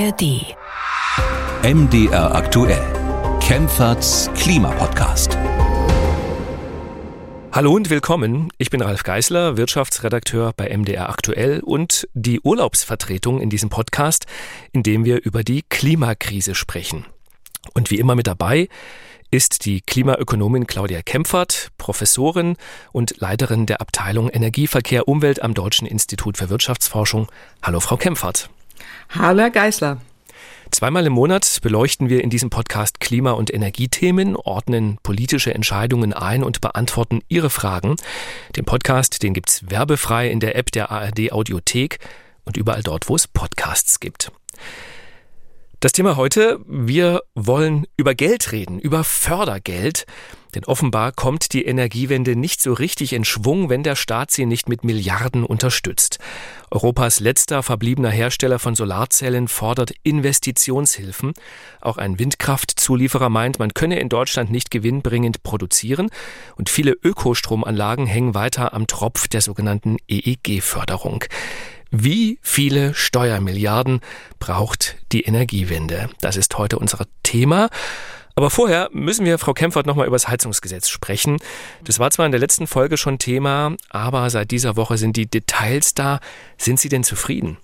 ARD. MDR aktuell. Kempferts Klimapodcast. Hallo und willkommen. Ich bin Ralf Geißler, Wirtschaftsredakteur bei MDR aktuell und die Urlaubsvertretung in diesem Podcast, in dem wir über die Klimakrise sprechen. Und wie immer mit dabei ist die Klimaökonomin Claudia Kempfert, Professorin und Leiterin der Abteilung Energieverkehr Umwelt am Deutschen Institut für Wirtschaftsforschung. Hallo, Frau Kempfert. Hallo, Herr Geißler. Zweimal im Monat beleuchten wir in diesem Podcast Klima- und Energiethemen, ordnen politische Entscheidungen ein und beantworten Ihre Fragen. Den Podcast, den gibt's werbefrei in der App der ARD Audiothek und überall dort, wo es Podcasts gibt. Das Thema heute, wir wollen über Geld reden, über Fördergeld. Denn offenbar kommt die Energiewende nicht so richtig in Schwung, wenn der Staat sie nicht mit Milliarden unterstützt. Europas letzter verbliebener Hersteller von Solarzellen fordert Investitionshilfen. Auch ein Windkraftzulieferer meint, man könne in Deutschland nicht gewinnbringend produzieren. Und viele Ökostromanlagen hängen weiter am Tropf der sogenannten EEG-Förderung. Wie viele Steuermilliarden braucht die Energiewende? Das ist heute unser Thema. Aber vorher müssen wir, Frau Kempfert, nochmal über das Heizungsgesetz sprechen. Das war zwar in der letzten Folge schon Thema, aber seit dieser Woche sind die Details da. Sind Sie denn zufrieden?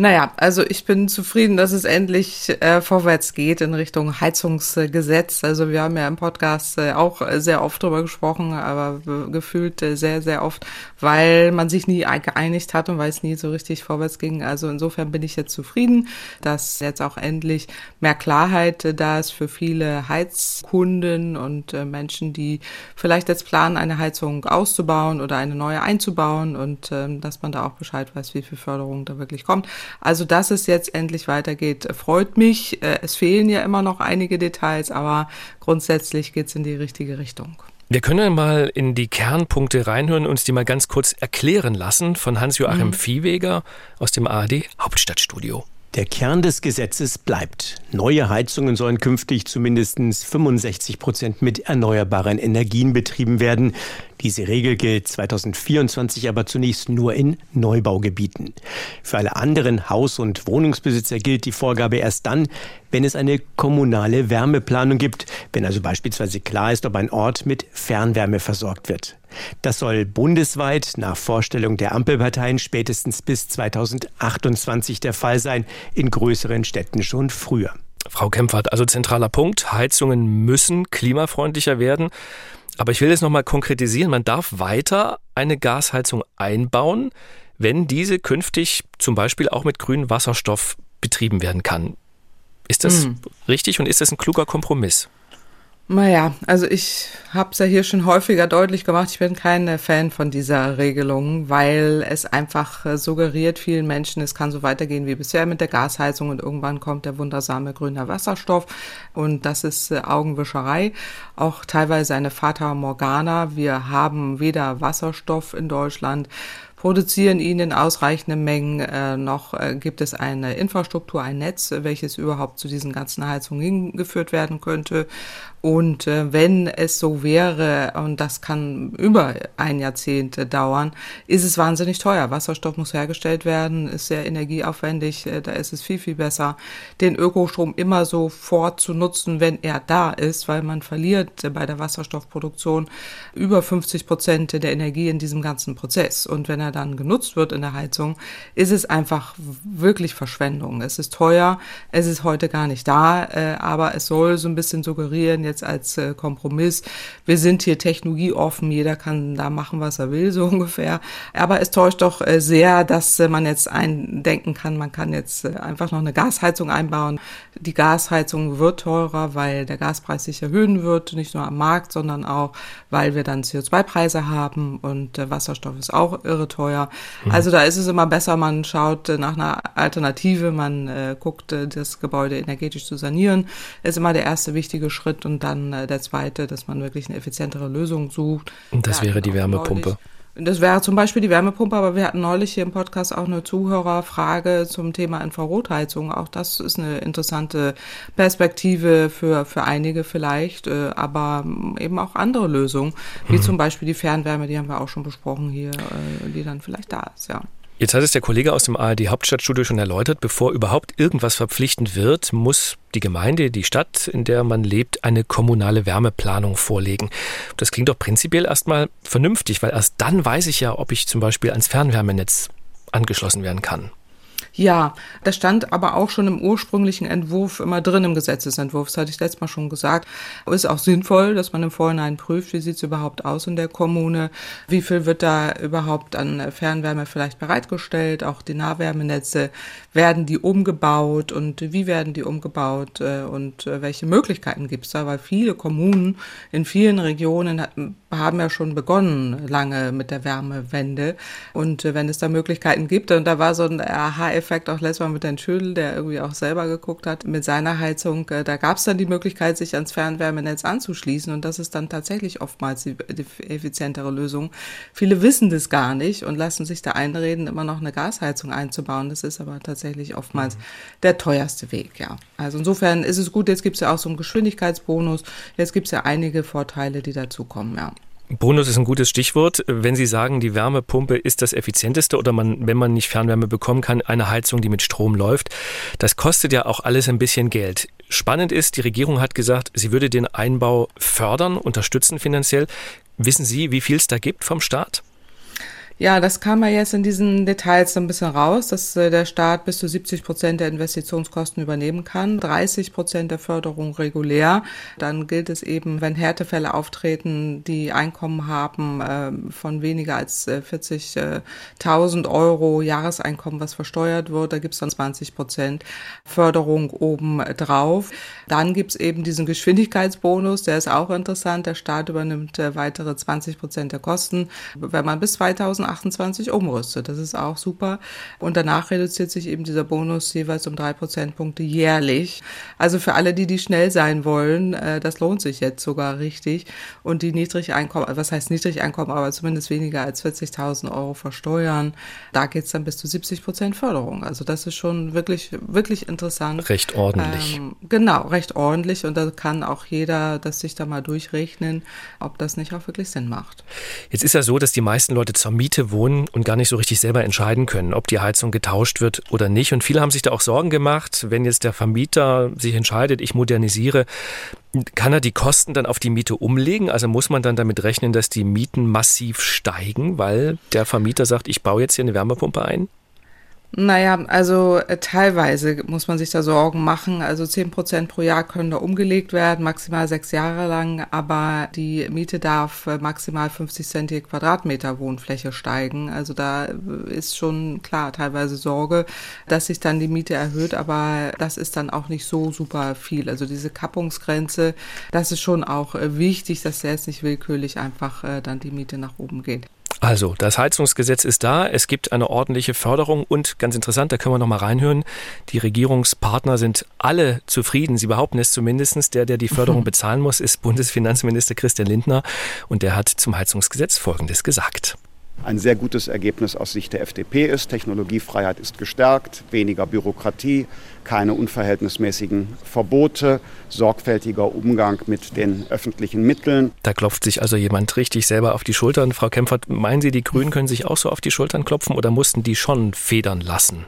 Naja, also ich bin zufrieden, dass es endlich äh, vorwärts geht in Richtung Heizungsgesetz. Also wir haben ja im Podcast äh, auch sehr oft drüber gesprochen, aber gefühlt äh, sehr, sehr oft, weil man sich nie geeinigt hat und weil es nie so richtig vorwärts ging. Also insofern bin ich jetzt zufrieden, dass jetzt auch endlich mehr Klarheit äh, da ist für viele Heizkunden und äh, Menschen, die vielleicht jetzt planen, eine Heizung auszubauen oder eine neue einzubauen und ähm, dass man da auch Bescheid weiß, wie viel Förderung da wirklich kommt. Also, dass es jetzt endlich weitergeht, freut mich. Äh, es fehlen ja immer noch einige Details, aber grundsätzlich geht es in die richtige Richtung. Wir können mal in die Kernpunkte reinhören und uns die mal ganz kurz erklären lassen von Hans-Joachim mhm. Viehweger aus dem ARD Hauptstadtstudio. Der Kern des Gesetzes bleibt. Neue Heizungen sollen künftig zumindest 65 Prozent mit erneuerbaren Energien betrieben werden. Diese Regel gilt 2024 aber zunächst nur in Neubaugebieten. Für alle anderen Haus- und Wohnungsbesitzer gilt die Vorgabe erst dann, wenn es eine kommunale Wärmeplanung gibt, wenn also beispielsweise klar ist, ob ein Ort mit Fernwärme versorgt wird. Das soll bundesweit nach Vorstellung der Ampelparteien spätestens bis 2028 der Fall sein, in größeren Städten schon früher. Frau Kempfert, also zentraler Punkt, Heizungen müssen klimafreundlicher werden. Aber ich will das nochmal konkretisieren. Man darf weiter eine Gasheizung einbauen, wenn diese künftig zum Beispiel auch mit grünem Wasserstoff betrieben werden kann. Ist das hm. richtig und ist das ein kluger Kompromiss? Naja, also ich habe es ja hier schon häufiger deutlich gemacht, ich bin kein Fan von dieser Regelung, weil es einfach äh, suggeriert vielen Menschen, es kann so weitergehen wie bisher mit der Gasheizung und irgendwann kommt der wundersame grüne Wasserstoff und das ist äh, Augenwischerei, auch teilweise eine Fata Morgana. Wir haben weder Wasserstoff in Deutschland produzieren ihn in ausreichenden Mengen. Äh, noch äh, gibt es eine Infrastruktur, ein Netz, welches überhaupt zu diesen ganzen Heizungen hingeführt werden könnte. Und äh, wenn es so wäre, und das kann über ein Jahrzehnt äh, dauern, ist es wahnsinnig teuer. Wasserstoff muss hergestellt werden, ist sehr energieaufwendig. Äh, da ist es viel, viel besser, den Ökostrom immer sofort zu nutzen, wenn er da ist, weil man verliert äh, bei der Wasserstoffproduktion über 50 Prozent der Energie in diesem ganzen Prozess. Und wenn er dann genutzt wird in der Heizung, ist es einfach wirklich Verschwendung. Es ist teuer, es ist heute gar nicht da, äh, aber es soll so ein bisschen suggerieren, jetzt als äh, Kompromiss. Wir sind hier technologieoffen, jeder kann da machen, was er will, so ungefähr. Aber es täuscht doch äh, sehr, dass äh, man jetzt eindenken kann, man kann jetzt äh, einfach noch eine Gasheizung einbauen. Die Gasheizung wird teurer, weil der Gaspreis sich erhöhen wird, nicht nur am Markt, sondern auch, weil wir dann CO2-Preise haben und äh, Wasserstoff ist auch irre teuer. Mhm. Also da ist es immer besser, man schaut äh, nach einer Alternative, man äh, guckt, äh, das Gebäude energetisch zu sanieren, ist immer der erste wichtige Schritt und dann äh, der zweite, dass man wirklich eine effizientere Lösung sucht. Und das ja, wäre die Wärmepumpe. Das wäre zum Beispiel die Wärmepumpe, aber wir hatten neulich hier im Podcast auch eine Zuhörerfrage zum Thema Infrarotheizung. Auch das ist eine interessante Perspektive für, für einige vielleicht, äh, aber eben auch andere Lösungen, wie mhm. zum Beispiel die Fernwärme, die haben wir auch schon besprochen hier, äh, die dann vielleicht da ist, ja. Jetzt hat es der Kollege aus dem ARD Hauptstadtstudio schon erläutert, bevor überhaupt irgendwas verpflichtend wird, muss die Gemeinde, die Stadt, in der man lebt, eine kommunale Wärmeplanung vorlegen. Das klingt doch prinzipiell erstmal vernünftig, weil erst dann weiß ich ja, ob ich zum Beispiel ans Fernwärmenetz angeschlossen werden kann. Ja, das stand aber auch schon im ursprünglichen Entwurf immer drin im Gesetzesentwurf. Das hatte ich letztes Mal schon gesagt. Ist auch sinnvoll, dass man im Vorhinein prüft, wie sieht es überhaupt aus in der Kommune, wie viel wird da überhaupt an Fernwärme vielleicht bereitgestellt, auch die Nahwärmenetze, werden die umgebaut? Und wie werden die umgebaut? Äh, und äh, welche Möglichkeiten gibt es da, weil viele Kommunen in vielen Regionen haben ja schon begonnen lange mit der Wärmewende. Und äh, wenn es da Möglichkeiten gibt und da war so ein aha Effekt auch letztes Mal mit Herrn Schödel, der irgendwie auch selber geguckt hat mit seiner Heizung. Äh, da gab es dann die Möglichkeit, sich ans Fernwärmenetz anzuschließen und das ist dann tatsächlich oftmals die, die effizientere Lösung. Viele wissen das gar nicht und lassen sich da einreden, immer noch eine Gasheizung einzubauen. Das ist aber tatsächlich oftmals mhm. der teuerste Weg, ja. Also insofern ist es gut, jetzt gibt es ja auch so einen Geschwindigkeitsbonus, jetzt gibt es ja einige Vorteile, die dazukommen, ja. Bonus ist ein gutes Stichwort. Wenn Sie sagen, die Wärmepumpe ist das effizienteste oder man, wenn man nicht Fernwärme bekommen kann, eine Heizung, die mit Strom läuft, das kostet ja auch alles ein bisschen Geld. Spannend ist, die Regierung hat gesagt, sie würde den Einbau fördern, unterstützen finanziell. Wissen Sie, wie viel es da gibt vom Staat? Ja, das kam ja jetzt in diesen Details so ein bisschen raus, dass äh, der Staat bis zu 70 Prozent der Investitionskosten übernehmen kann, 30 Prozent der Förderung regulär. Dann gilt es eben, wenn Härtefälle auftreten, die Einkommen haben äh, von weniger als äh, 40.000 Euro Jahreseinkommen, was versteuert wird, da gibt's dann 20 Prozent Förderung oben drauf. Dann gibt's eben diesen Geschwindigkeitsbonus, der ist auch interessant. Der Staat übernimmt äh, weitere 20 Prozent der Kosten. Wenn man bis 2000 28 umrüstet. Das ist auch super. Und danach reduziert sich eben dieser Bonus jeweils um drei Prozentpunkte jährlich. Also für alle, die, die schnell sein wollen, äh, das lohnt sich jetzt sogar richtig. Und die Niedrigeinkommen, was heißt Niedrigeinkommen, aber zumindest weniger als 40.000 Euro versteuern, da geht's dann bis zu 70 Prozent Förderung. Also das ist schon wirklich, wirklich interessant. Recht ordentlich. Ähm, genau, recht ordentlich. Und da kann auch jeder das sich da mal durchrechnen, ob das nicht auch wirklich Sinn macht. Jetzt ist ja so, dass die meisten Leute zur Miete Miete wohnen und gar nicht so richtig selber entscheiden können, ob die Heizung getauscht wird oder nicht. Und viele haben sich da auch Sorgen gemacht, wenn jetzt der Vermieter sich entscheidet, ich modernisiere, kann er die Kosten dann auf die Miete umlegen? Also muss man dann damit rechnen, dass die Mieten massiv steigen, weil der Vermieter sagt, ich baue jetzt hier eine Wärmepumpe ein? Naja, also äh, teilweise muss man sich da Sorgen machen. Also zehn Prozent pro Jahr können da umgelegt werden, maximal sechs Jahre lang, aber die Miete darf äh, maximal 50 Cent je Quadratmeter Wohnfläche steigen. Also da äh, ist schon klar teilweise Sorge, dass sich dann die Miete erhöht, aber das ist dann auch nicht so super viel. Also diese Kappungsgrenze, das ist schon auch wichtig, dass der jetzt nicht willkürlich einfach dann die Miete nach oben geht. Also, das Heizungsgesetz ist da, es gibt eine ordentliche Förderung und ganz interessant, da können wir noch mal reinhören, die Regierungspartner sind alle zufrieden, sie behaupten es zumindest. Der, der die Förderung bezahlen muss, ist Bundesfinanzminister Christian Lindner und der hat zum Heizungsgesetz Folgendes gesagt ein sehr gutes Ergebnis aus Sicht der FDP ist. Technologiefreiheit ist gestärkt, weniger Bürokratie, keine unverhältnismäßigen Verbote, sorgfältiger Umgang mit den öffentlichen Mitteln. Da klopft sich also jemand richtig selber auf die Schultern. Frau Kempfert, meinen Sie, die Grünen können sich auch so auf die Schultern klopfen oder mussten die schon federn lassen?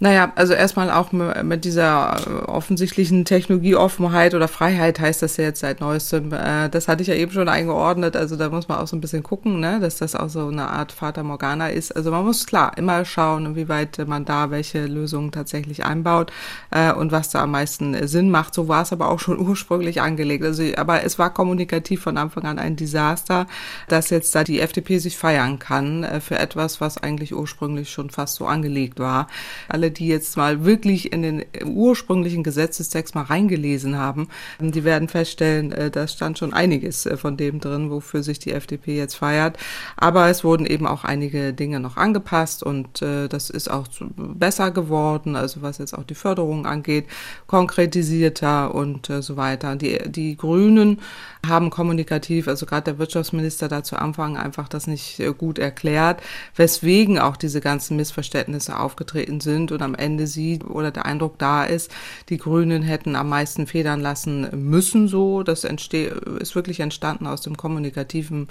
Naja, also erstmal auch mit dieser äh, offensichtlichen Technologieoffenheit oder Freiheit heißt das ja jetzt seit neuestem. Äh, das hatte ich ja eben schon eingeordnet. Also da muss man auch so ein bisschen gucken, ne, dass das auch so eine Art Fata Morgana ist. Also man muss klar immer schauen, inwieweit man da welche Lösungen tatsächlich einbaut äh, und was da am meisten Sinn macht. So war es aber auch schon ursprünglich angelegt. Also, aber es war kommunikativ von Anfang an ein Desaster, dass jetzt da die FDP sich feiern kann für etwas, was eigentlich ursprünglich schon fast so angelegt war. Alle die jetzt mal wirklich in den ursprünglichen Gesetzestext mal reingelesen haben, die werden feststellen, äh, da stand schon einiges äh, von dem drin, wofür sich die FDP jetzt feiert. Aber es wurden eben auch einige Dinge noch angepasst und äh, das ist auch besser geworden, also was jetzt auch die Förderung angeht, konkretisierter und so weiter. Die, die Grünen haben kommunikativ, also gerade der Wirtschaftsminister da zu Anfang einfach das nicht gut erklärt, weswegen auch diese ganzen Missverständnisse aufgetreten sind und am Ende sieht oder der Eindruck da ist, die Grünen hätten am meisten federn lassen müssen so. Das ist wirklich entstanden aus dem kommunikativen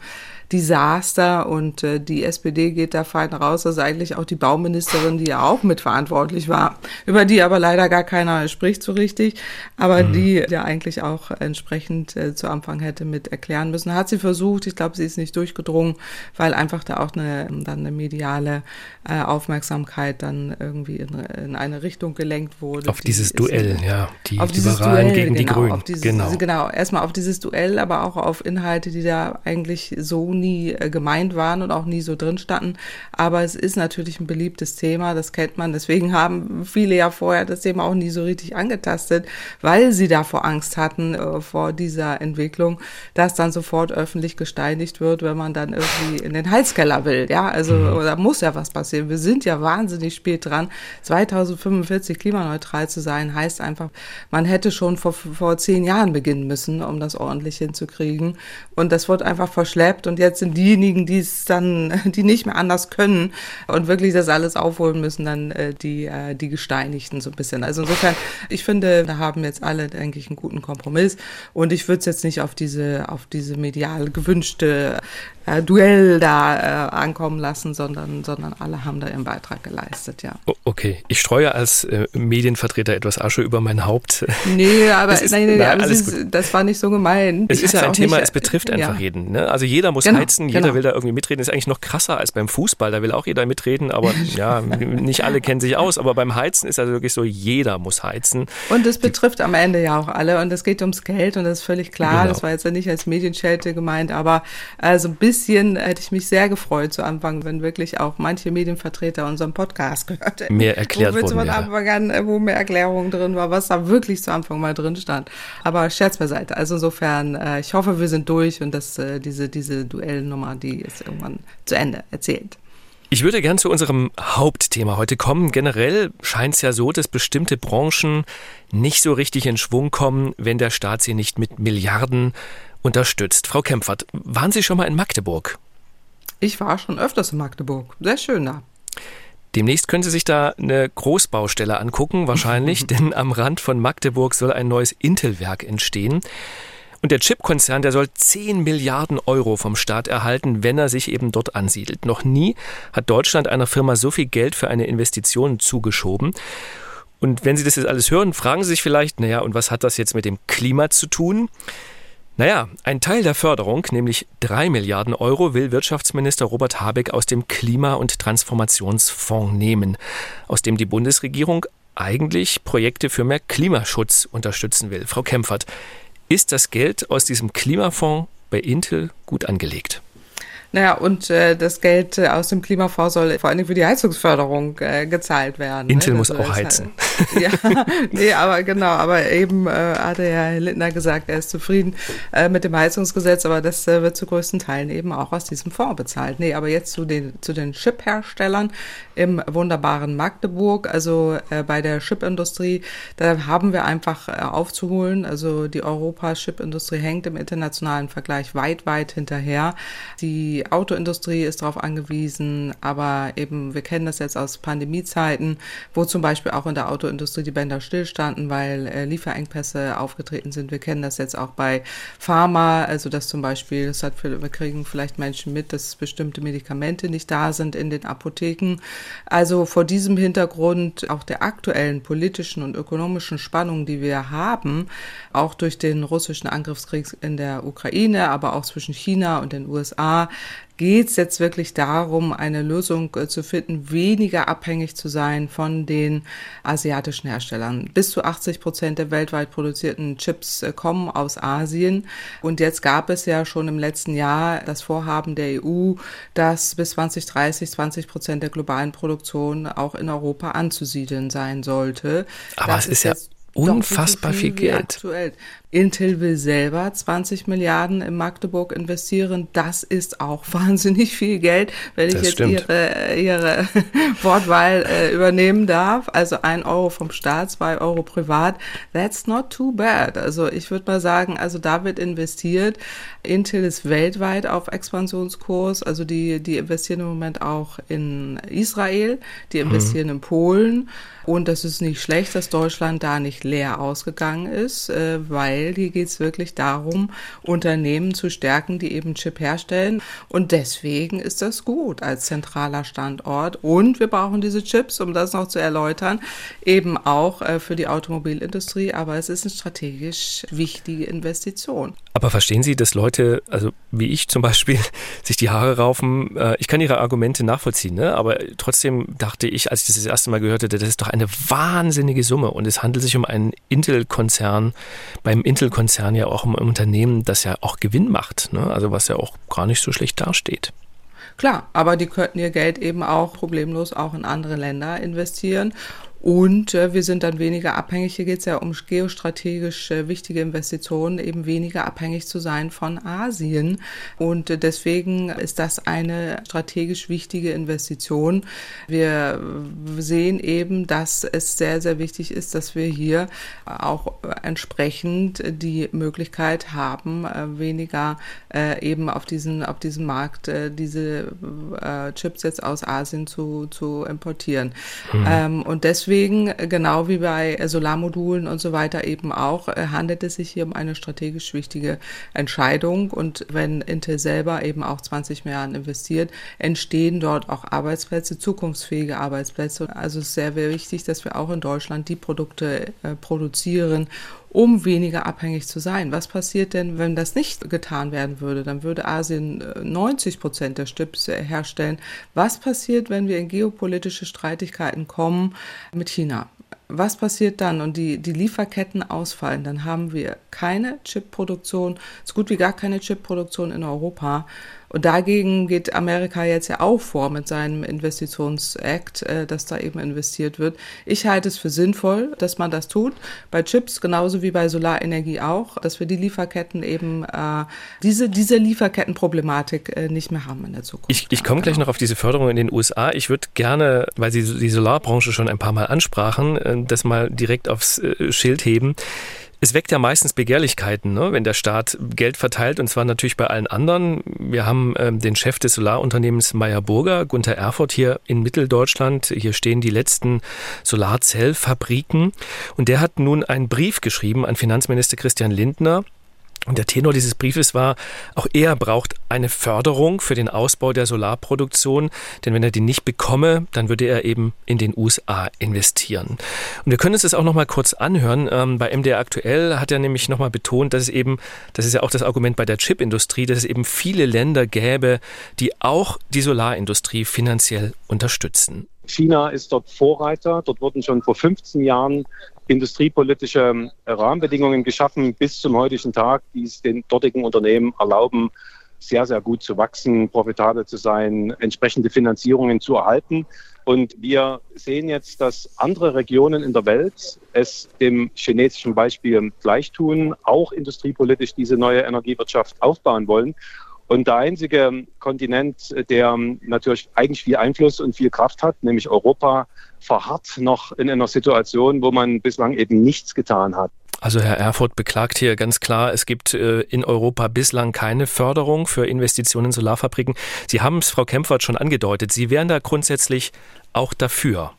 Desaster und äh, die SPD geht da fein raus. Ist eigentlich auch die Bauministerin, die ja auch mitverantwortlich war, über die aber leider gar keiner spricht so richtig, aber mhm. die ja eigentlich auch entsprechend äh, zu Anfang hätte mit erklären müssen. Hat sie versucht, ich glaube, sie ist nicht durchgedrungen, weil einfach da auch eine, dann eine mediale äh, Aufmerksamkeit dann irgendwie in, in eine Richtung gelenkt wurde. Auf dieses Duell, ja, die auf Liberalen Duell, gegen genau, die Grünen. Dieses, genau. genau, erstmal auf dieses Duell, aber auch auf Inhalte, die da eigentlich so nie äh, gemeint waren und auch nie so drin standen. Aber es ist natürlich ein beliebtes Thema, das kennt man. Deswegen haben viele ja vorher das Thema auch nie so richtig angetastet, weil sie davor Angst hatten, äh, vor dieser Entwicklung, dass dann sofort öffentlich gesteinigt wird, wenn man dann irgendwie in den Heizkeller will. Ja, also mhm. da muss ja was passieren. Wir sind ja wahnsinnig spät dran. 2045 klimaneutral zu sein, heißt einfach, man hätte schon vor, vor zehn Jahren beginnen müssen, um das ordentlich hinzukriegen. Und das wird einfach verschleppt und jetzt sind diejenigen, die es dann, die nicht mehr anders können und wirklich das alles aufholen müssen, dann äh, die, äh, die Gesteinigten so ein bisschen. Also insofern, ich finde, da haben jetzt alle, denke ich, einen guten Kompromiss und ich würde es jetzt nicht auf diese, auf diese medial gewünschte äh, Duell da äh, ankommen lassen, sondern, sondern alle haben da ihren Beitrag geleistet, ja. Okay, ich streue als äh, Medienvertreter etwas Asche über mein Haupt. Nee, aber, ist, nein, nein, nein, aber ist, das war nicht so gemeint. Es ich ist ja ein Thema, nicht, es betrifft einfach ja. jeden. Ne? Also jeder muss genau, heizen, jeder genau. will da irgendwie mitreden. Ist eigentlich noch krasser als beim Fußball, da will auch jeder mitreden, aber ja, nicht alle kennen sich aus. Aber beim Heizen ist also wirklich so, jeder muss heizen. Und es betrifft am Ende ja auch alle und es geht ums Geld und das ist völlig klar. Genau. Das war jetzt ja nicht als Medienschelte gemeint, aber also bis bisschen hätte ich mich sehr gefreut zu Anfang, wenn wirklich auch manche Medienvertreter unseren Podcast gehört hätten. Mehr erklärt wo wurden, Anfang an, äh, wo mehr Erklärung drin war, was da wirklich zu Anfang mal drin stand. Aber Scherz beiseite. Also insofern, äh, ich hoffe, wir sind durch und dass äh, diese, diese Duellnummer, die ist irgendwann zu Ende erzählt. Ich würde gern zu unserem Hauptthema heute kommen. Generell scheint es ja so, dass bestimmte Branchen nicht so richtig in Schwung kommen, wenn der Staat sie nicht mit Milliarden unterstützt. Frau Kempfert, waren Sie schon mal in Magdeburg? Ich war schon öfters in Magdeburg. Sehr schön da. Demnächst können Sie sich da eine Großbaustelle angucken, wahrscheinlich, denn am Rand von Magdeburg soll ein neues Intel-Werk entstehen. Und der Chip-Konzern, der soll 10 Milliarden Euro vom Staat erhalten, wenn er sich eben dort ansiedelt. Noch nie hat Deutschland einer Firma so viel Geld für eine Investition zugeschoben. Und wenn Sie das jetzt alles hören, fragen Sie sich vielleicht, naja, und was hat das jetzt mit dem Klima zu tun? Naja, ein Teil der Förderung, nämlich drei Milliarden Euro, will Wirtschaftsminister Robert Habeck aus dem Klima- und Transformationsfonds nehmen, aus dem die Bundesregierung eigentlich Projekte für mehr Klimaschutz unterstützen will. Frau Kempfert, ist das Geld aus diesem Klimafonds bei Intel gut angelegt? Naja, und äh, das Geld äh, aus dem Klimafonds soll vor allem für die Heizungsförderung äh, gezahlt werden. Intel ne? muss auch heizen. Halt, ja, nee, aber genau, aber eben äh, hatte Herr Lindner gesagt, er ist zufrieden äh, mit dem Heizungsgesetz, aber das äh, wird zu größten Teilen eben auch aus diesem Fonds bezahlt. Nee, aber jetzt zu den, zu den Chip-Herstellern im wunderbaren Magdeburg, also äh, bei der Chipindustrie, da haben wir einfach äh, aufzuholen. Also die Europa-Chipindustrie hängt im internationalen Vergleich weit, weit hinterher. Die die Autoindustrie ist darauf angewiesen, aber eben, wir kennen das jetzt aus Pandemiezeiten, wo zum Beispiel auch in der Autoindustrie die Bänder stillstanden, weil äh, Lieferengpässe aufgetreten sind. Wir kennen das jetzt auch bei Pharma, also dass zum Beispiel, das hat, wir kriegen vielleicht Menschen mit, dass bestimmte Medikamente nicht da sind in den Apotheken. Also vor diesem Hintergrund auch der aktuellen politischen und ökonomischen Spannungen, die wir haben, auch durch den russischen Angriffskrieg in der Ukraine, aber auch zwischen China und den USA, geht es jetzt wirklich darum, eine Lösung äh, zu finden, weniger abhängig zu sein von den asiatischen Herstellern. Bis zu 80 Prozent der weltweit produzierten Chips äh, kommen aus Asien. Und jetzt gab es ja schon im letzten Jahr das Vorhaben der EU, dass bis 2030 20 Prozent der globalen Produktion auch in Europa anzusiedeln sein sollte. Aber das es ist ja unfassbar viel, viel Geld. Aktuell. Intel will selber 20 Milliarden in Magdeburg investieren. Das ist auch wahnsinnig viel Geld, wenn das ich jetzt Ihre, Ihre Wortwahl äh, übernehmen darf. Also ein Euro vom Staat, zwei Euro privat. That's not too bad. Also ich würde mal sagen, also da wird investiert. Intel ist weltweit auf Expansionskurs. Also die, die investieren im Moment auch in Israel, die investieren mhm. in Polen. Und das ist nicht schlecht, dass Deutschland da nicht leer ausgegangen ist, äh, weil hier geht es wirklich darum, Unternehmen zu stärken, die eben Chip herstellen. Und deswegen ist das gut als zentraler Standort. Und wir brauchen diese Chips, um das noch zu erläutern, eben auch äh, für die Automobilindustrie. Aber es ist eine strategisch wichtige Investition. Aber verstehen Sie, dass Leute, also wie ich zum Beispiel, sich die Haare raufen? Äh, ich kann Ihre Argumente nachvollziehen, ne? aber trotzdem dachte ich, als ich das das erste Mal gehört hatte, das ist doch eine wahnsinnige Summe und es handelt sich um einen Intel-Konzern, beim Intel-Konzern ja auch ein Unternehmen, das ja auch Gewinn macht, ne? also was ja auch gar nicht so schlecht dasteht. Klar, aber die könnten ihr Geld eben auch problemlos auch in andere Länder investieren und äh, wir sind dann weniger abhängig, hier geht es ja um geostrategisch äh, wichtige Investitionen, eben weniger abhängig zu sein von Asien. Und äh, deswegen ist das eine strategisch wichtige Investition. Wir sehen eben, dass es sehr, sehr wichtig ist, dass wir hier auch entsprechend die Möglichkeit haben, äh, weniger äh, eben auf diesen, auf diesen Markt äh, diese Chips jetzt aus Asien zu, zu importieren. Mhm. Ähm, und deswegen deswegen, genau wie bei Solarmodulen und so weiter eben auch, äh, handelt es sich hier um eine strategisch wichtige Entscheidung. Und wenn Intel selber eben auch 20 Milliarden investiert, entstehen dort auch Arbeitsplätze, zukunftsfähige Arbeitsplätze. Also es ist sehr, wichtig, dass wir auch in Deutschland die Produkte äh, produzieren, um weniger abhängig zu sein. Was passiert denn, wenn das nicht getan werden würde? Dann würde Asien 90 äh, Prozent der Chips herstellen. Was passiert, wenn wir in geopolitische Streitigkeiten kommen mit China? was passiert dann und die, die Lieferketten ausfallen, dann haben wir keine Chipproduktion, so gut wie gar keine Chipproduktion in Europa. Und dagegen geht Amerika jetzt ja auch vor mit seinem Investitionsakt, äh, dass da eben investiert wird. Ich halte es für sinnvoll, dass man das tut. Bei Chips genauso wie bei Solarenergie auch, dass wir die Lieferketten eben, äh, diese, diese Lieferkettenproblematik äh, nicht mehr haben in der Zukunft. Ich, ich komme gleich genau. noch auf diese Förderung in den USA. Ich würde gerne, weil Sie die Solarbranche schon ein paar Mal ansprachen, äh, das mal direkt aufs äh, Schild heben es weckt ja meistens Begehrlichkeiten, ne? wenn der Staat Geld verteilt und zwar natürlich bei allen anderen. Wir haben ähm, den Chef des Solarunternehmens Meyer Burger, Gunther Erfurt hier in Mitteldeutschland. Hier stehen die letzten Solarzellfabriken und der hat nun einen Brief geschrieben an Finanzminister Christian Lindner und der Tenor dieses Briefes war, auch er braucht eine Förderung für den Ausbau der Solarproduktion, denn wenn er die nicht bekomme, dann würde er eben in den USA investieren. Und wir können uns das auch noch mal kurz anhören. Ähm, bei MDR aktuell hat er nämlich noch mal betont, dass es eben, das ist ja auch das Argument bei der Chipindustrie, dass es eben viele Länder gäbe, die auch die Solarindustrie finanziell unterstützen. China ist dort Vorreiter. Dort wurden schon vor 15 Jahren industriepolitische Rahmenbedingungen geschaffen bis zum heutigen Tag, die es den dortigen Unternehmen erlauben, sehr, sehr gut zu wachsen, profitabel zu sein, entsprechende Finanzierungen zu erhalten. Und wir sehen jetzt, dass andere Regionen in der Welt es dem chinesischen Beispiel gleich tun, auch industriepolitisch diese neue Energiewirtschaft aufbauen wollen. Und der einzige Kontinent, der natürlich eigentlich viel Einfluss und viel Kraft hat, nämlich Europa, verharrt noch in einer Situation, wo man bislang eben nichts getan hat. Also Herr Erfurt beklagt hier ganz klar, es gibt äh, in Europa bislang keine Förderung für Investitionen in Solarfabriken. Sie haben es, Frau Kempfert, schon angedeutet. Sie wären da grundsätzlich auch dafür.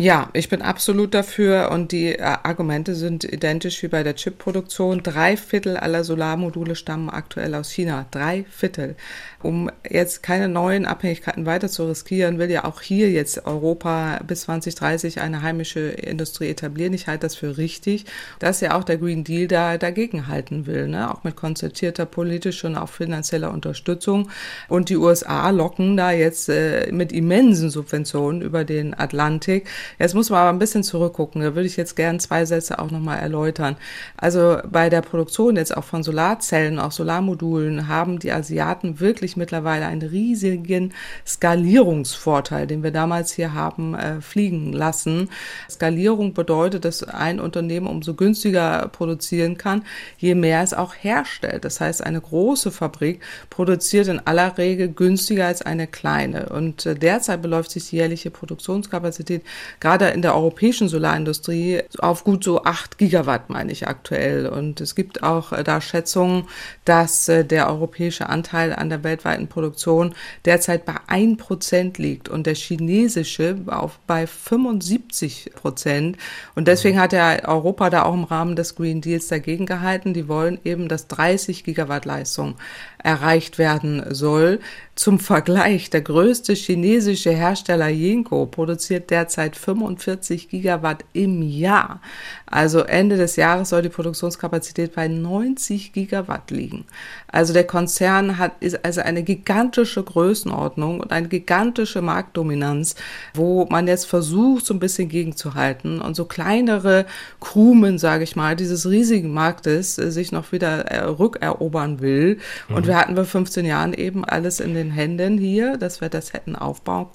Ja, ich bin absolut dafür und die äh, Argumente sind identisch wie bei der Chipproduktion. Drei Viertel aller Solarmodule stammen aktuell aus China. Drei Viertel. Um jetzt keine neuen Abhängigkeiten weiter zu riskieren, will ja auch hier jetzt Europa bis 2030 eine heimische Industrie etablieren. Ich halte das für richtig, dass ja auch der Green Deal da dagegen halten will, ne? auch mit konzertierter politischer und auch finanzieller Unterstützung. Und die USA locken da jetzt äh, mit immensen Subventionen über den Atlantik Jetzt muss man aber ein bisschen zurückgucken. Da würde ich jetzt gerne zwei Sätze auch nochmal erläutern. Also bei der Produktion jetzt auch von Solarzellen, auch Solarmodulen, haben die Asiaten wirklich mittlerweile einen riesigen Skalierungsvorteil, den wir damals hier haben äh, fliegen lassen. Skalierung bedeutet, dass ein Unternehmen umso günstiger produzieren kann, je mehr es auch herstellt. Das heißt, eine große Fabrik produziert in aller Regel günstiger als eine kleine. Und äh, derzeit beläuft sich die jährliche Produktionskapazität gerade in der europäischen Solarindustrie auf gut so acht Gigawatt, meine ich aktuell. Und es gibt auch äh, da Schätzungen, dass äh, der europäische Anteil an der weltweiten Produktion derzeit bei ein Prozent liegt und der chinesische auf bei 75 Prozent. Und deswegen hat ja Europa da auch im Rahmen des Green Deals dagegen gehalten. Die wollen eben, dass 30 Gigawatt Leistung erreicht werden soll. Zum Vergleich, der größte chinesische Hersteller Jinko produziert derzeit 45 Gigawatt im Jahr. Also Ende des Jahres soll die Produktionskapazität bei 90 Gigawatt liegen. Also der Konzern hat ist also eine gigantische Größenordnung und eine gigantische Marktdominanz, wo man jetzt versucht, so ein bisschen gegenzuhalten und so kleinere Krumen, sage ich mal, dieses riesigen Marktes äh, sich noch wieder äh, rückerobern will. Mhm. Und wir hatten vor 15 Jahren eben alles in den Händen hier, dass wir das hätten aufbauen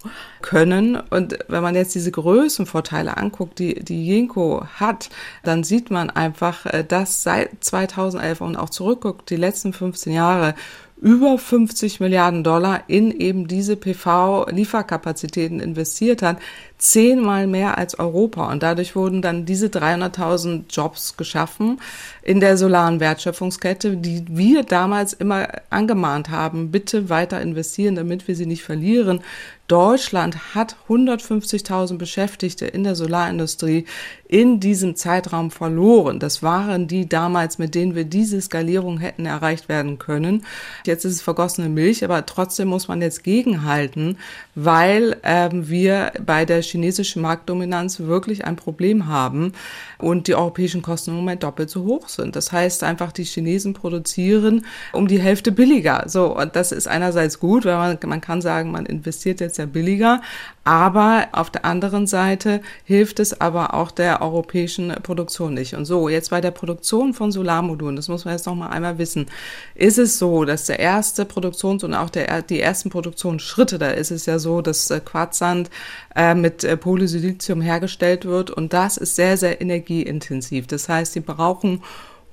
können. Und wenn man jetzt diese Größenvorteile anguckt, die, die Jinko hat, dann sieht man einfach, äh, dass seit 2011 und auch zurückguckt, die letzten 15 Jahre, über 50 Milliarden Dollar in eben diese PV-Lieferkapazitäten investiert hat, zehnmal mehr als Europa. Und dadurch wurden dann diese 300.000 Jobs geschaffen in der solaren Wertschöpfungskette, die wir damals immer angemahnt haben, bitte weiter investieren, damit wir sie nicht verlieren. Deutschland hat 150.000 Beschäftigte in der Solarindustrie in diesem Zeitraum verloren. Das waren die damals, mit denen wir diese Skalierung hätten erreicht werden können. Jetzt ist es vergossene Milch, aber trotzdem muss man jetzt gegenhalten, weil ähm, wir bei der chinesischen Marktdominanz wirklich ein Problem haben und die europäischen Kosten im Moment doppelt so hoch sind. Das heißt einfach, die Chinesen produzieren um die Hälfte billiger. So, und das ist einerseits gut, weil man, man kann sagen, man investiert jetzt ja billiger, aber auf der anderen Seite hilft es aber auch der europäischen Produktion nicht. Und so, jetzt bei der Produktion von Solarmodulen, das muss man jetzt noch mal einmal wissen, ist es so, dass der erste Produktions- und auch der, die ersten Produktionsschritte, da ist es ja so, dass äh, Quarzsand äh, mit äh, Polysilizium hergestellt wird und das ist sehr, sehr energieintensiv. Das heißt, sie brauchen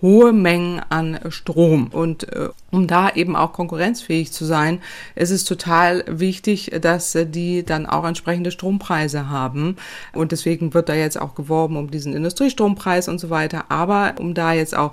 hohe Mengen an Strom. Und äh, um da eben auch konkurrenzfähig zu sein, ist es total wichtig, dass äh, die dann auch entsprechende Strompreise haben. Und deswegen wird da jetzt auch geworben um diesen Industriestrompreis und so weiter. Aber um da jetzt auch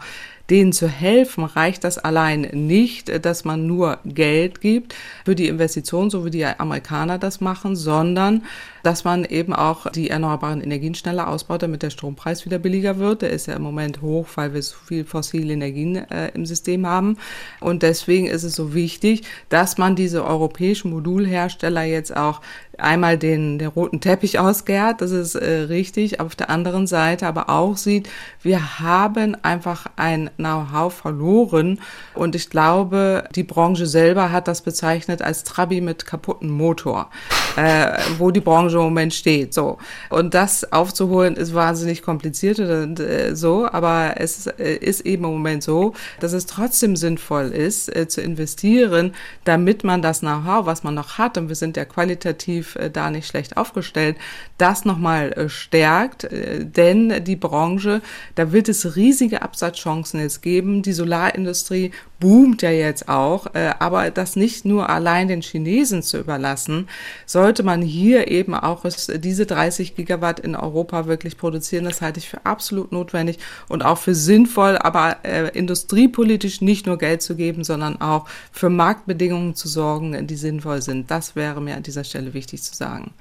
denen zu helfen, reicht das allein nicht, dass man nur Geld gibt für die Investition, so wie die Amerikaner das machen, sondern dass man eben auch die erneuerbaren Energien schneller ausbaut, damit der Strompreis wieder billiger wird. Der ist ja im Moment hoch, weil wir so viel fossile Energien äh, im System haben. Und deswegen ist es so wichtig, dass man diese europäischen Modulhersteller jetzt auch einmal den, den roten Teppich ausgärt, das ist äh, richtig, auf der anderen Seite aber auch sieht, wir haben einfach ein Know-how verloren und ich glaube, die Branche selber hat das bezeichnet als Trabi mit kaputten Motor, äh, wo die Branche im Moment steht, so. Und das aufzuholen ist wahnsinnig kompliziert und äh, so, aber es äh, ist eben im Moment so, dass es trotzdem sinnvoll ist, äh, zu investieren, damit man das Know-how, was man noch hat, und wir sind ja qualitativ äh, da nicht schlecht aufgestellt, das nochmal äh, stärkt. Äh, denn die Branche, da wird es riesige Absatzchancen jetzt geben. Die Solarindustrie boomt ja jetzt auch, aber das nicht nur allein den Chinesen zu überlassen, sollte man hier eben auch diese 30 Gigawatt in Europa wirklich produzieren. Das halte ich für absolut notwendig und auch für sinnvoll, aber industriepolitisch nicht nur Geld zu geben, sondern auch für Marktbedingungen zu sorgen, die sinnvoll sind. Das wäre mir an dieser Stelle wichtig zu sagen.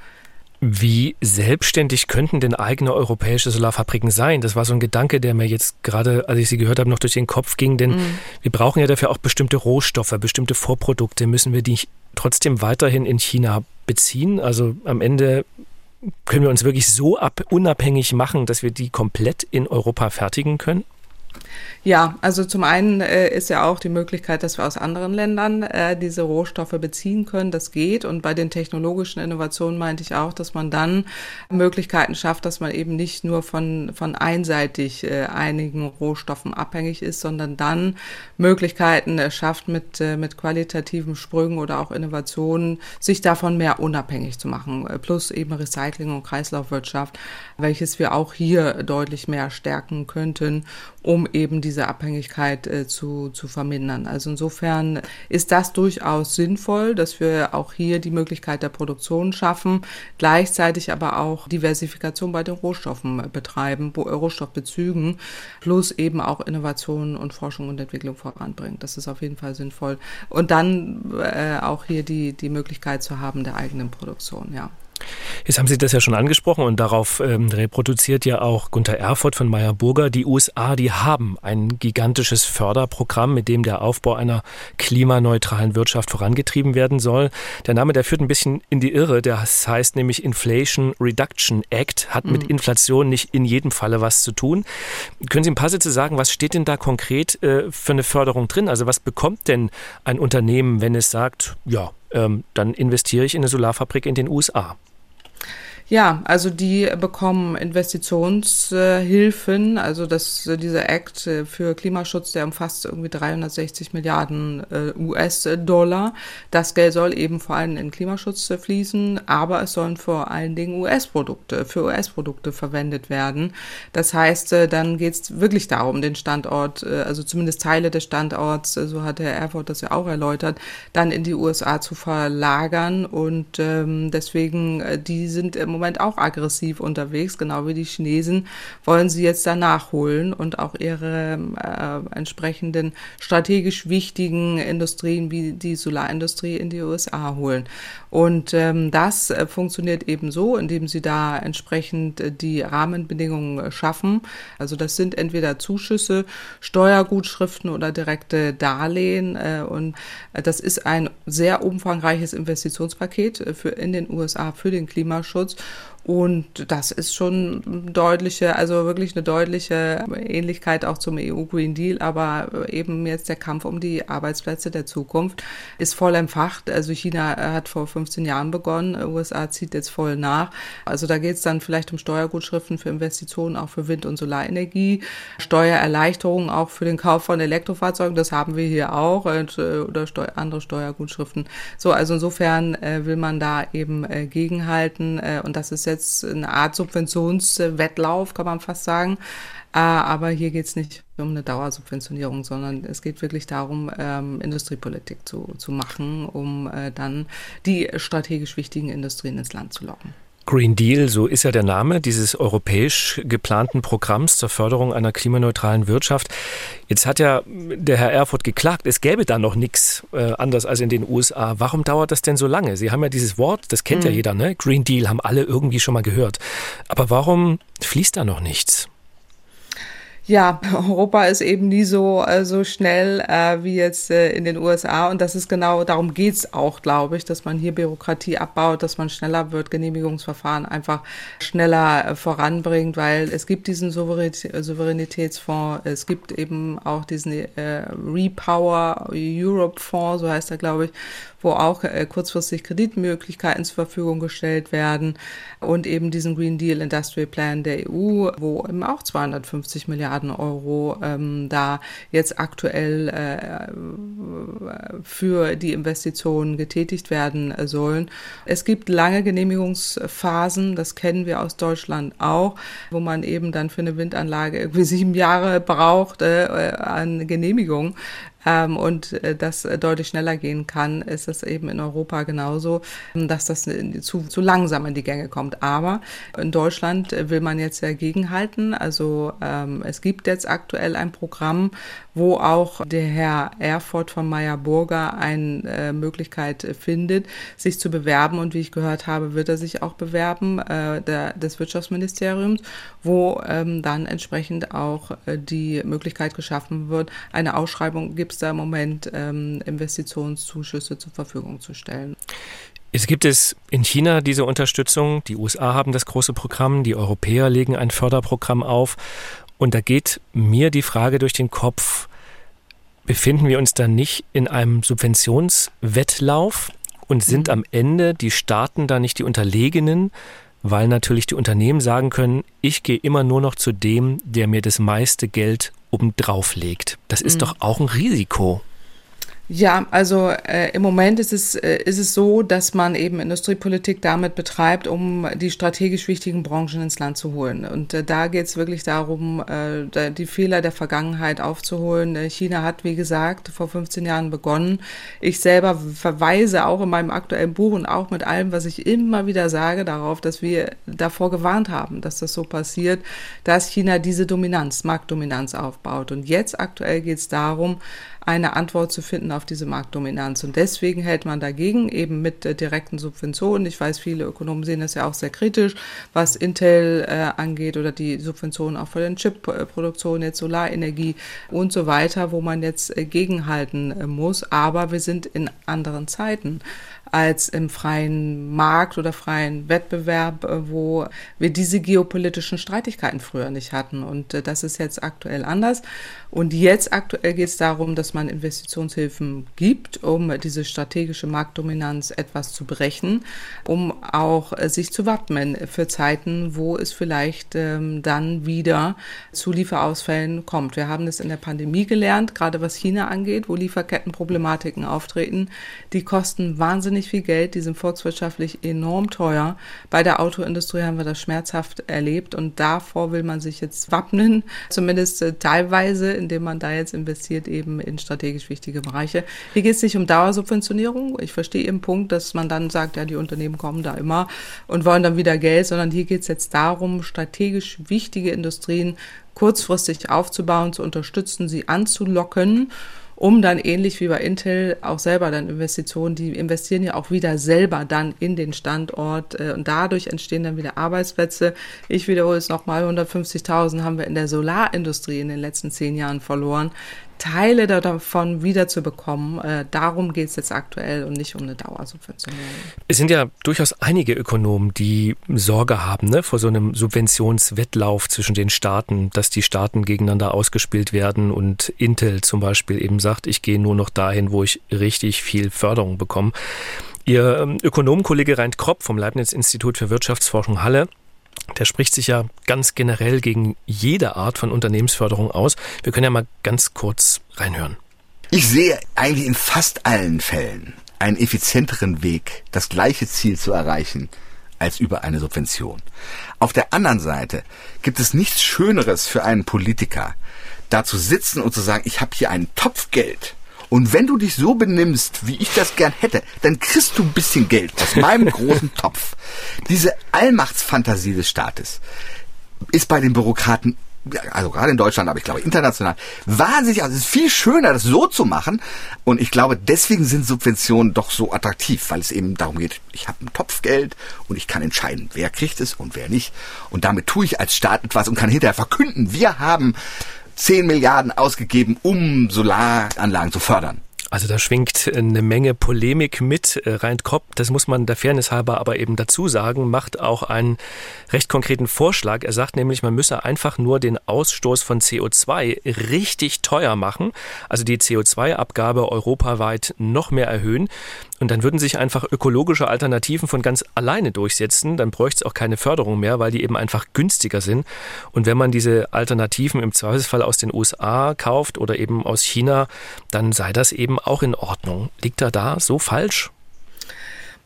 Wie selbstständig könnten denn eigene europäische Solarfabriken sein? Das war so ein Gedanke, der mir jetzt gerade, als ich Sie gehört habe, noch durch den Kopf ging. Denn mm. wir brauchen ja dafür auch bestimmte Rohstoffe, bestimmte Vorprodukte. Müssen wir die trotzdem weiterhin in China beziehen? Also am Ende können wir uns wirklich so ab unabhängig machen, dass wir die komplett in Europa fertigen können? Ja, also zum einen äh, ist ja auch die Möglichkeit, dass wir aus anderen Ländern äh, diese Rohstoffe beziehen können. Das geht. Und bei den technologischen Innovationen meinte ich auch, dass man dann Möglichkeiten schafft, dass man eben nicht nur von, von einseitig äh, einigen Rohstoffen abhängig ist, sondern dann Möglichkeiten äh, schafft, mit, äh, mit qualitativen Sprüngen oder auch Innovationen sich davon mehr unabhängig zu machen. Äh, plus eben Recycling und Kreislaufwirtschaft, welches wir auch hier deutlich mehr stärken könnten, um eben diese Abhängigkeit äh, zu, zu vermindern. Also insofern ist das durchaus sinnvoll, dass wir auch hier die Möglichkeit der Produktion schaffen, gleichzeitig aber auch Diversifikation bei den Rohstoffen betreiben, Rohstoffbezügen, plus eben auch Innovationen und Forschung und Entwicklung voranbringen. Das ist auf jeden Fall sinnvoll. Und dann äh, auch hier die, die Möglichkeit zu haben der eigenen Produktion, ja. Jetzt haben Sie das ja schon angesprochen und darauf ähm, reproduziert ja auch Gunther Erfurt von Meyer Burger. Die USA, die haben ein gigantisches Förderprogramm, mit dem der Aufbau einer klimaneutralen Wirtschaft vorangetrieben werden soll. Der Name, der führt ein bisschen in die Irre. Das heißt nämlich Inflation Reduction Act, hat mit mhm. Inflation nicht in jedem Falle was zu tun. Können Sie ein paar Sätze sagen, was steht denn da konkret äh, für eine Förderung drin? Also was bekommt denn ein Unternehmen, wenn es sagt, ja, ähm, dann investiere ich in eine Solarfabrik in den USA? Ja, also die bekommen Investitionshilfen. Also das, dieser Act für Klimaschutz, der umfasst irgendwie 360 Milliarden äh, US-Dollar. Das Geld soll eben vor allem in Klimaschutz fließen, aber es sollen vor allen Dingen US-Produkte, für US-Produkte verwendet werden. Das heißt, äh, dann geht es wirklich darum, den Standort, äh, also zumindest Teile des Standorts, so hat Herr Erfurt das ja auch erläutert, dann in die USA zu verlagern. Und ähm, deswegen, die sind im Moment auch aggressiv unterwegs, genau wie die Chinesen, wollen sie jetzt da nachholen und auch ihre äh, entsprechenden strategisch wichtigen Industrien wie die Solarindustrie in die USA holen. Und ähm, das äh, funktioniert eben so, indem sie da entsprechend äh, die Rahmenbedingungen schaffen. Also das sind entweder Zuschüsse, Steuergutschriften oder direkte Darlehen. Äh, und äh, das ist ein sehr umfangreiches Investitionspaket äh, für in den USA für den Klimaschutz. Und das ist schon deutliche, also wirklich eine deutliche Ähnlichkeit auch zum EU Green Deal, aber eben jetzt der Kampf um die Arbeitsplätze der Zukunft ist voll empfacht. Also China hat vor 15 Jahren begonnen, USA zieht jetzt voll nach. Also da geht es dann vielleicht um Steuergutschriften für Investitionen auch für Wind- und Solarenergie, Steuererleichterungen auch für den Kauf von Elektrofahrzeugen, das haben wir hier auch, äh, oder andere Steuergutschriften. So, also insofern äh, will man da eben äh, gegenhalten und das ist jetzt jetzt eine Art Subventionswettlauf, kann man fast sagen. Äh, aber hier geht es nicht um eine Dauersubventionierung, sondern es geht wirklich darum, ähm, Industriepolitik zu, zu machen, um äh, dann die strategisch wichtigen Industrien ins Land zu locken. Green Deal, so ist ja der Name dieses europäisch geplanten Programms zur Förderung einer klimaneutralen Wirtschaft. Jetzt hat ja der Herr Erfurt geklagt, es gäbe da noch nichts äh, anders als in den USA. Warum dauert das denn so lange? Sie haben ja dieses Wort, das kennt mhm. ja jeder, ne? Green Deal haben alle irgendwie schon mal gehört. Aber warum fließt da noch nichts? Ja, Europa ist eben nie so, äh, so schnell äh, wie jetzt äh, in den USA. Und das ist genau, darum geht's auch, glaube ich, dass man hier Bürokratie abbaut, dass man schneller wird, Genehmigungsverfahren einfach schneller äh, voranbringt, weil es gibt diesen Souveränitätsfonds, es gibt eben auch diesen äh, Repower Europe Fonds, so heißt er, glaube ich, wo auch äh, kurzfristig Kreditmöglichkeiten zur Verfügung gestellt werden und eben diesen Green Deal Industrial Plan der EU, wo eben auch 250 Milliarden Euro ähm, da jetzt aktuell äh, für die Investitionen getätigt werden sollen. Es gibt lange Genehmigungsphasen, das kennen wir aus Deutschland auch, wo man eben dann für eine Windanlage irgendwie sieben Jahre braucht äh, an Genehmigung ähm, und äh, das deutlich schneller gehen kann, ist es eben in Europa genauso, dass das zu, zu langsam in die Gänge kommt. Aber in Deutschland will man jetzt ja gegenhalten. Also ähm, es gibt jetzt aktuell ein Programm, wo auch der Herr Erfurt von Meyer Burger eine äh, Möglichkeit findet, sich zu bewerben. Und wie ich gehört habe, wird er sich auch bewerben, äh, der, des Wirtschaftsministeriums, wo ähm, dann entsprechend auch äh, die Möglichkeit geschaffen wird, eine Ausschreibung gibt es da im Moment, ähm, Investitionszuschüsse zur Verfügung zu stellen. Es gibt es in China diese Unterstützung. Die USA haben das große Programm, die Europäer legen ein Förderprogramm auf. Und da geht mir die Frage durch den Kopf, befinden wir uns da nicht in einem Subventionswettlauf und sind mhm. am Ende die Staaten da nicht die Unterlegenen, weil natürlich die Unternehmen sagen können, ich gehe immer nur noch zu dem, der mir das meiste Geld obendrauf legt. Das ist mhm. doch auch ein Risiko. Ja, also äh, im Moment ist es, äh, ist es so, dass man eben Industriepolitik damit betreibt, um die strategisch wichtigen Branchen ins Land zu holen. Und äh, da geht es wirklich darum, äh, die Fehler der Vergangenheit aufzuholen. Äh, China hat, wie gesagt, vor 15 Jahren begonnen. Ich selber verweise auch in meinem aktuellen Buch und auch mit allem, was ich immer wieder sage, darauf, dass wir davor gewarnt haben, dass das so passiert, dass China diese Dominanz, Marktdominanz aufbaut. Und jetzt aktuell geht es darum, eine Antwort zu finden auf diese Marktdominanz. Und deswegen hält man dagegen eben mit äh, direkten Subventionen. Ich weiß, viele Ökonomen sehen das ja auch sehr kritisch, was Intel äh, angeht oder die Subventionen auch für den Chip-Produktion, jetzt Solarenergie und so weiter, wo man jetzt äh, gegenhalten äh, muss. Aber wir sind in anderen Zeiten als im freien Markt oder freien Wettbewerb, äh, wo wir diese geopolitischen Streitigkeiten früher nicht hatten. Und äh, das ist jetzt aktuell anders. Und jetzt aktuell geht es darum, dass man Investitionshilfen gibt, um diese strategische Marktdominanz etwas zu brechen, um auch äh, sich zu wappnen für Zeiten, wo es vielleicht ähm, dann wieder zu Lieferausfällen kommt. Wir haben das in der Pandemie gelernt, gerade was China angeht, wo Lieferkettenproblematiken auftreten. Die kosten wahnsinnig viel Geld, die sind volkswirtschaftlich enorm teuer. Bei der Autoindustrie haben wir das schmerzhaft erlebt und davor will man sich jetzt wappnen, zumindest äh, teilweise indem man da jetzt investiert eben in strategisch wichtige Bereiche. Hier geht es nicht um Dauersubventionierung. Ich verstehe Ihren Punkt, dass man dann sagt, ja, die Unternehmen kommen da immer und wollen dann wieder Geld, sondern hier geht es jetzt darum, strategisch wichtige Industrien kurzfristig aufzubauen, zu unterstützen, sie anzulocken um dann ähnlich wie bei Intel auch selber dann Investitionen, die investieren ja auch wieder selber dann in den Standort äh, und dadurch entstehen dann wieder Arbeitsplätze. Ich wiederhole es nochmal, 150.000 haben wir in der Solarindustrie in den letzten zehn Jahren verloren. Teile davon wiederzubekommen. Äh, darum geht es jetzt aktuell und nicht um eine Dauersubventionierung. Es sind ja durchaus einige Ökonomen, die Sorge haben ne, vor so einem Subventionswettlauf zwischen den Staaten, dass die Staaten gegeneinander ausgespielt werden und Intel zum Beispiel eben sagt, ich gehe nur noch dahin, wo ich richtig viel Förderung bekomme. Ihr ähm, Ökonomkollege Reint Kropp vom Leibniz-Institut für Wirtschaftsforschung Halle der spricht sich ja ganz generell gegen jede Art von Unternehmensförderung aus. Wir können ja mal ganz kurz reinhören. Ich sehe eigentlich in fast allen Fällen einen effizienteren Weg, das gleiche Ziel zu erreichen, als über eine Subvention. Auf der anderen Seite gibt es nichts Schöneres für einen Politiker, da zu sitzen und zu sagen, ich habe hier einen Topf Geld und wenn du dich so benimmst, wie ich das gern hätte, dann kriegst du ein bisschen Geld aus meinem großen Topf. Diese Allmachtsfantasie des Staates ist bei den Bürokraten also gerade in Deutschland, aber ich glaube international, wahnsinnig, also es ist viel schöner, das so zu machen. Und ich glaube, deswegen sind Subventionen doch so attraktiv, weil es eben darum geht, ich habe ein Topfgeld und ich kann entscheiden, wer kriegt es und wer nicht. Und damit tue ich als Staat etwas und kann hinterher verkünden, wir haben 10 Milliarden ausgegeben, um Solaranlagen zu fördern. Also da schwingt eine Menge Polemik mit. Äh, Reint Kopp, das muss man der Fairness halber aber eben dazu sagen, macht auch einen recht konkreten Vorschlag. Er sagt nämlich, man müsse einfach nur den Ausstoß von CO2 richtig teuer machen, also die CO2-Abgabe europaweit noch mehr erhöhen. Und dann würden sich einfach ökologische Alternativen von ganz alleine durchsetzen. Dann bräuchte es auch keine Förderung mehr, weil die eben einfach günstiger sind. Und wenn man diese Alternativen im Zweifelsfall aus den USA kauft oder eben aus China, dann sei das eben auch in Ordnung. Liegt er da so falsch?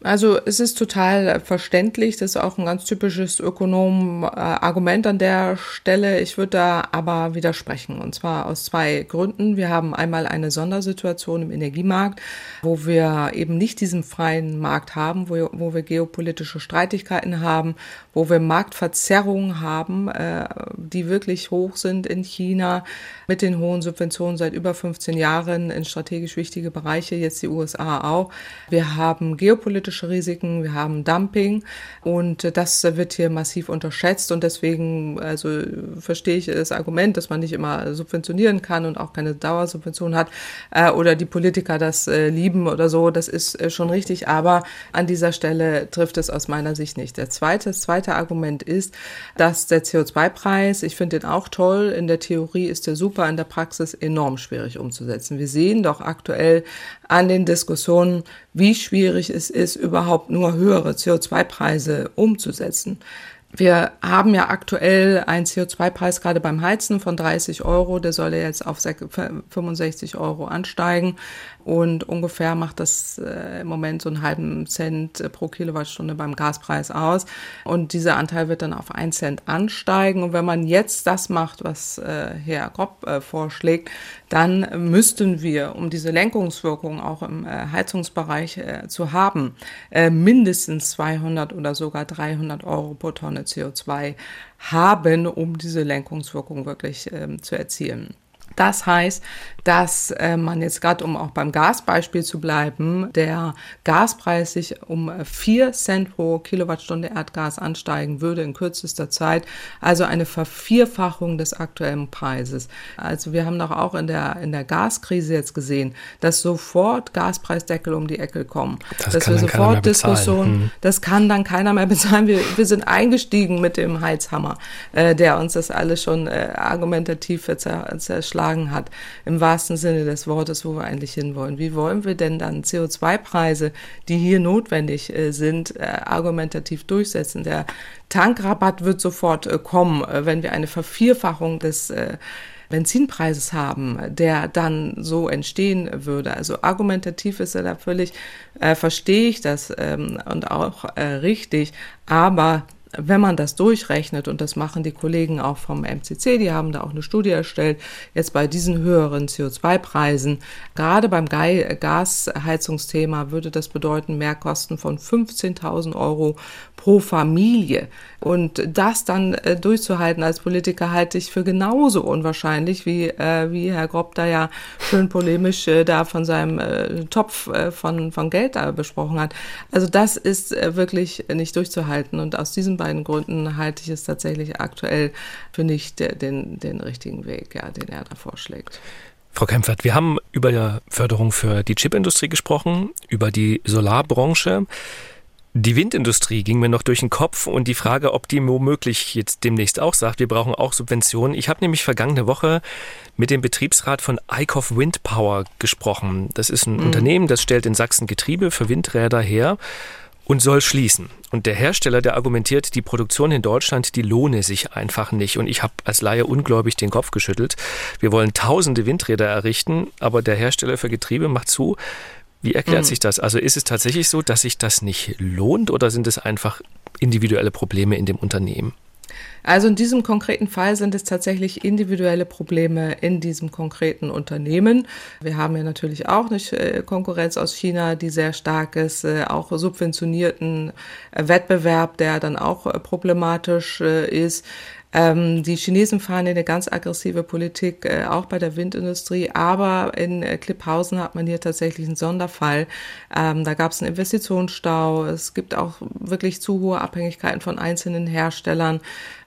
Also es ist total verständlich, das ist auch ein ganz typisches Ökonom-Argument an der Stelle. Ich würde da aber widersprechen und zwar aus zwei Gründen. Wir haben einmal eine Sondersituation im Energiemarkt, wo wir eben nicht diesen freien Markt haben, wo, wo wir geopolitische Streitigkeiten haben, wo wir Marktverzerrungen haben, äh, die wirklich hoch sind in China mit den hohen Subventionen seit über 15 Jahren in strategisch wichtige Bereiche, jetzt die USA auch. Wir haben geopolitische politische Risiken, wir haben Dumping und das wird hier massiv unterschätzt und deswegen also verstehe ich das Argument, dass man nicht immer subventionieren kann und auch keine Dauersubvention hat äh, oder die Politiker das äh, lieben oder so, das ist äh, schon richtig, aber an dieser Stelle trifft es aus meiner Sicht nicht. Der zweite, das zweite Argument ist, dass der CO2-Preis, ich finde den auch toll, in der Theorie ist der super, in der Praxis enorm schwierig umzusetzen. Wir sehen doch aktuell an den Diskussionen, wie schwierig es ist, überhaupt nur höhere CO2-Preise umzusetzen. Wir haben ja aktuell einen CO2-Preis gerade beim Heizen von 30 Euro. Der soll jetzt auf 65 Euro ansteigen. Und ungefähr macht das äh, im Moment so einen halben Cent äh, pro Kilowattstunde beim Gaspreis aus. Und dieser Anteil wird dann auf einen Cent ansteigen. Und wenn man jetzt das macht, was äh, Herr äh, vorschlägt, dann müssten wir, um diese Lenkungswirkung auch im Heizungsbereich zu haben, mindestens 200 oder sogar 300 Euro pro Tonne CO2 haben, um diese Lenkungswirkung wirklich ähm, zu erzielen. Das heißt, dass äh, man jetzt gerade, um auch beim Gasbeispiel zu bleiben, der Gaspreis sich um vier Cent pro Kilowattstunde Erdgas ansteigen würde in kürzester Zeit. Also eine Vervierfachung des aktuellen Preises. Also wir haben doch auch in der, in der Gaskrise jetzt gesehen, dass sofort Gaspreisdeckel um die Ecke kommen. Das dass wir sofort Diskussionen, hm. das kann dann keiner mehr bezahlen. Wir, wir sind eingestiegen mit dem Heizhammer, äh, der uns das alles schon äh, argumentativ zerschlagen hat. Im wahrsten Sinne des Wortes, wo wir eigentlich hinwollen. Wie wollen wir denn dann CO2-Preise, die hier notwendig äh, sind, äh, argumentativ durchsetzen? Der Tankrabatt wird sofort äh, kommen, wenn wir eine Vervierfachung des Benzinpreises haben, der dann so entstehen würde. Also argumentativ ist er da völlig, verstehe ich das ähm, und auch richtig, aber wenn man das durchrechnet, und das machen die Kollegen auch vom MCC, die haben da auch eine Studie erstellt, jetzt bei diesen höheren CO2-Preisen, gerade beim Gasheizungsthema würde das bedeuten Mehrkosten von 15.000 Euro pro Familie. Und das dann äh, durchzuhalten als Politiker halte ich für genauso unwahrscheinlich, wie, äh, wie Herr Grob da ja schön polemisch äh, da von seinem äh, Topf äh, von, von Geld da besprochen hat. Also das ist äh, wirklich nicht durchzuhalten. Und aus diesen beiden Gründen halte ich es tatsächlich aktuell für nicht den, den richtigen Weg, ja, den er da vorschlägt. Frau Kempfert, wir haben über die Förderung für die Chipindustrie gesprochen, über die Solarbranche. Die Windindustrie ging mir noch durch den Kopf und die Frage, ob die womöglich jetzt demnächst auch sagt, wir brauchen auch Subventionen. Ich habe nämlich vergangene Woche mit dem Betriebsrat von Eickhoff Wind Power gesprochen. Das ist ein mhm. Unternehmen, das stellt in Sachsen Getriebe für Windräder her und soll schließen. Und der Hersteller, der argumentiert, die Produktion in Deutschland, die lohne sich einfach nicht. Und ich habe als Laie ungläubig den Kopf geschüttelt. Wir wollen tausende Windräder errichten, aber der Hersteller für Getriebe macht zu, wie erklärt mhm. sich das? Also ist es tatsächlich so, dass sich das nicht lohnt oder sind es einfach individuelle Probleme in dem Unternehmen? Also in diesem konkreten Fall sind es tatsächlich individuelle Probleme in diesem konkreten Unternehmen. Wir haben ja natürlich auch eine äh, Konkurrenz aus China, die sehr stark ist, äh, auch subventionierten äh, Wettbewerb, der dann auch problematisch ist. Ähm, die Chinesen fahren eine ganz aggressive Politik, äh, auch bei der Windindustrie. Aber in äh, Klipphausen hat man hier tatsächlich einen Sonderfall. Ähm, da gab es einen Investitionsstau. Es gibt auch wirklich zu hohe Abhängigkeiten von einzelnen Herstellern.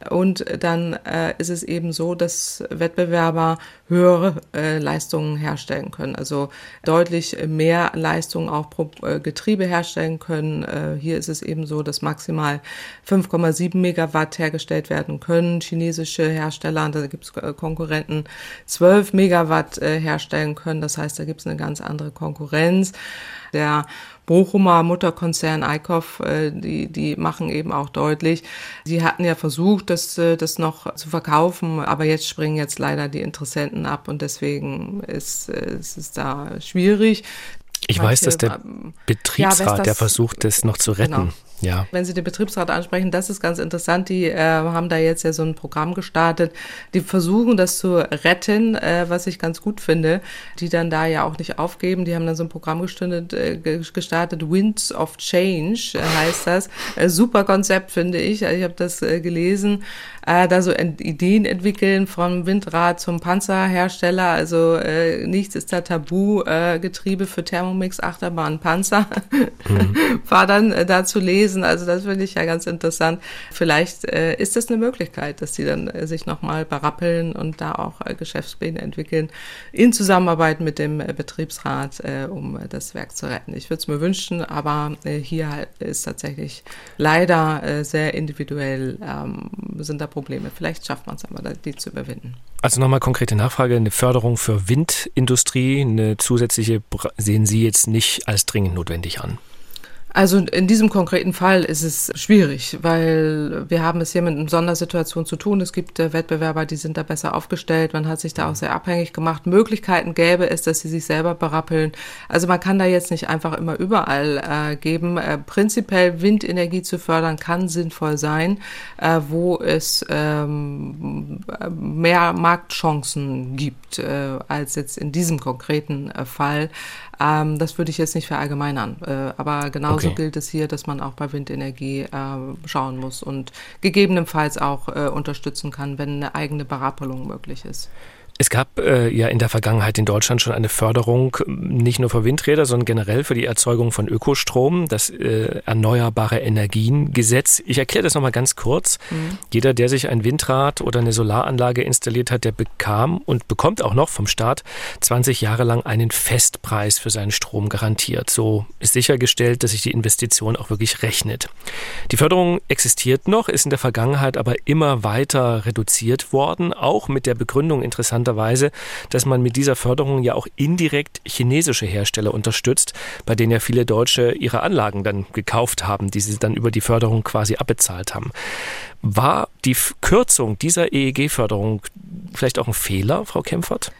Und dann äh, ist es eben so, dass Wettbewerber höhere äh, Leistungen herstellen können. Also deutlich mehr Leistungen auch pro äh, Getriebe herstellen können. Äh, hier ist es eben so, dass maximal 5,7 Megawatt hergestellt werden können. Chinesische Hersteller, da gibt es äh, Konkurrenten, 12 Megawatt äh, herstellen können. Das heißt, da gibt es eine ganz andere Konkurrenz. Der Bochumer Mutterkonzern Eickhoff, äh, die, die machen eben auch deutlich, sie hatten ja versucht, das, das noch zu verkaufen, aber jetzt springen jetzt leider die Interessenten ab und deswegen ist, ist es da schwierig. Ich Manche, weiß, dass der Betriebsrat, ja, der versucht, das noch zu retten. Genau. Ja. Wenn Sie den Betriebsrat ansprechen, das ist ganz interessant. Die äh, haben da jetzt ja so ein Programm gestartet. Die versuchen das zu retten, äh, was ich ganz gut finde. Die dann da ja auch nicht aufgeben. Die haben dann so ein Programm gestartet, äh, gestartet Winds of Change äh, heißt das. Äh, super Konzept finde ich. Ich habe das äh, gelesen. Da so Ideen entwickeln vom Windrad zum Panzerhersteller. Also nichts ist da Tabu. Getriebe für Thermomix, Achterbahn, Panzer. Mhm. War dann äh, da zu lesen. Also das finde ich ja ganz interessant. Vielleicht äh, ist das eine Möglichkeit, dass die dann äh, sich nochmal berappeln und da auch äh, Geschäftspläne entwickeln in Zusammenarbeit mit dem äh, Betriebsrat, äh, um das Werk zu retten. Ich würde es mir wünschen, aber äh, hier ist tatsächlich leider äh, sehr individuell ähm, sind da Probleme. Vielleicht schafft man es aber, die zu überwinden. Also nochmal konkrete Nachfrage, eine Förderung für Windindustrie, eine zusätzliche sehen Sie jetzt nicht als dringend notwendig an? Also in diesem konkreten Fall ist es schwierig, weil wir haben es hier mit einer Sondersituation zu tun. Es gibt äh, Wettbewerber, die sind da besser aufgestellt. Man hat sich da auch sehr abhängig gemacht. Möglichkeiten gäbe es, dass sie sich selber berappeln. Also man kann da jetzt nicht einfach immer überall äh, geben. Äh, prinzipiell Windenergie zu fördern kann sinnvoll sein, äh, wo es ähm, mehr Marktchancen gibt äh, als jetzt in diesem konkreten äh, Fall. Ähm, das würde ich jetzt nicht verallgemeinern. Äh, aber genauso okay. gilt es hier, dass man auch bei Windenergie äh, schauen muss und gegebenenfalls auch äh, unterstützen kann, wenn eine eigene Berappelung möglich ist. Es gab äh, ja in der Vergangenheit in Deutschland schon eine Förderung, nicht nur für Windräder, sondern generell für die Erzeugung von Ökostrom, das äh, Erneuerbare Energiengesetz. Ich erkläre das nochmal ganz kurz. Mhm. Jeder, der sich ein Windrad oder eine Solaranlage installiert hat, der bekam und bekommt auch noch vom Staat 20 Jahre lang einen Festpreis für seinen Strom garantiert. So ist sichergestellt, dass sich die Investition auch wirklich rechnet. Die Förderung existiert noch, ist in der Vergangenheit aber immer weiter reduziert worden, auch mit der Begründung interessant interessanterweise, dass man mit dieser Förderung ja auch indirekt chinesische Hersteller unterstützt, bei denen ja viele Deutsche ihre Anlagen dann gekauft haben, die sie dann über die Förderung quasi abbezahlt haben. War die Kürzung dieser EEG-Förderung vielleicht auch ein Fehler, Frau Kempfert?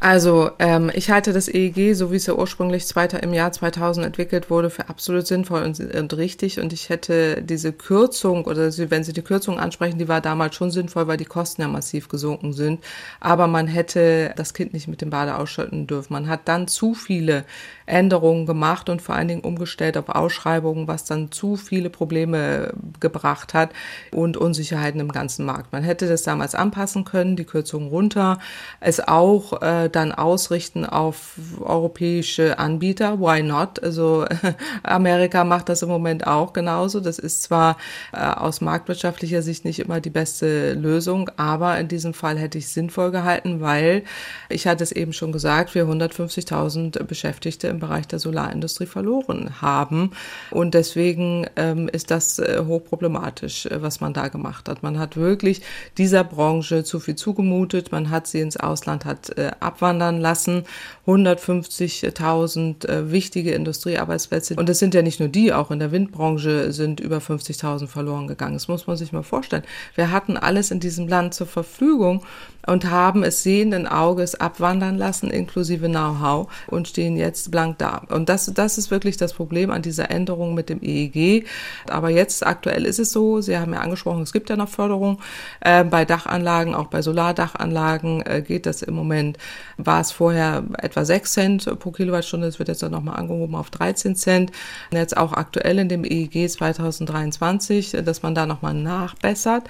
Also ähm, ich halte das EEG, so wie es ja ursprünglich zweiter, im Jahr 2000 entwickelt wurde, für absolut sinnvoll und, und, richtig. Und ich hätte diese Kürzung oder sie, wenn Sie die Kürzung ansprechen, die war damals schon sinnvoll, weil die Kosten ja massiv gesunken sind. Aber man hätte das Kind nicht mit dem Bade ausschütten dürfen. Man hat dann zu viele Änderungen gemacht und vor allen Dingen umgestellt auf Ausschreibungen, was dann zu viele Probleme gebracht hat und Unsicherheiten im ganzen Markt. Man hätte das damals anpassen können, die Kürzung runter, es auch äh, dann ausrichten auf europäische Anbieter. Why not? Also Amerika macht das im Moment auch genauso. Das ist zwar äh, aus marktwirtschaftlicher Sicht nicht immer die beste Lösung, aber in diesem Fall hätte ich sinnvoll gehalten, weil ich hatte es eben schon gesagt, wir 150.000 Beschäftigte im Bereich der Solarindustrie verloren haben. Und deswegen ähm, ist das äh, hochproblematisch, äh, was man da gemacht hat. Man hat wirklich dieser Branche zu viel zugemutet. Man hat sie ins Ausland hat äh, abwandern lassen. 150.000 äh, wichtige Industriearbeitsplätze. Und es sind ja nicht nur die, auch in der Windbranche sind über 50.000 verloren gegangen. Das muss man sich mal vorstellen. Wir hatten alles in diesem Land zur Verfügung und haben es sehenden Auges abwandern lassen, inklusive Know-how, und stehen jetzt blank da. Und das, das ist wirklich das Problem an dieser Änderung mit dem EEG. Aber jetzt aktuell ist es so, Sie haben ja angesprochen, es gibt ja noch Förderung. Äh, bei Dachanlagen, auch bei Solardachanlagen äh, geht das im Moment, war es vorher etwa 6 Cent pro Kilowattstunde, es wird jetzt nochmal angehoben auf 13 Cent. Und jetzt auch aktuell in dem EEG 2023, dass man da nochmal nachbessert.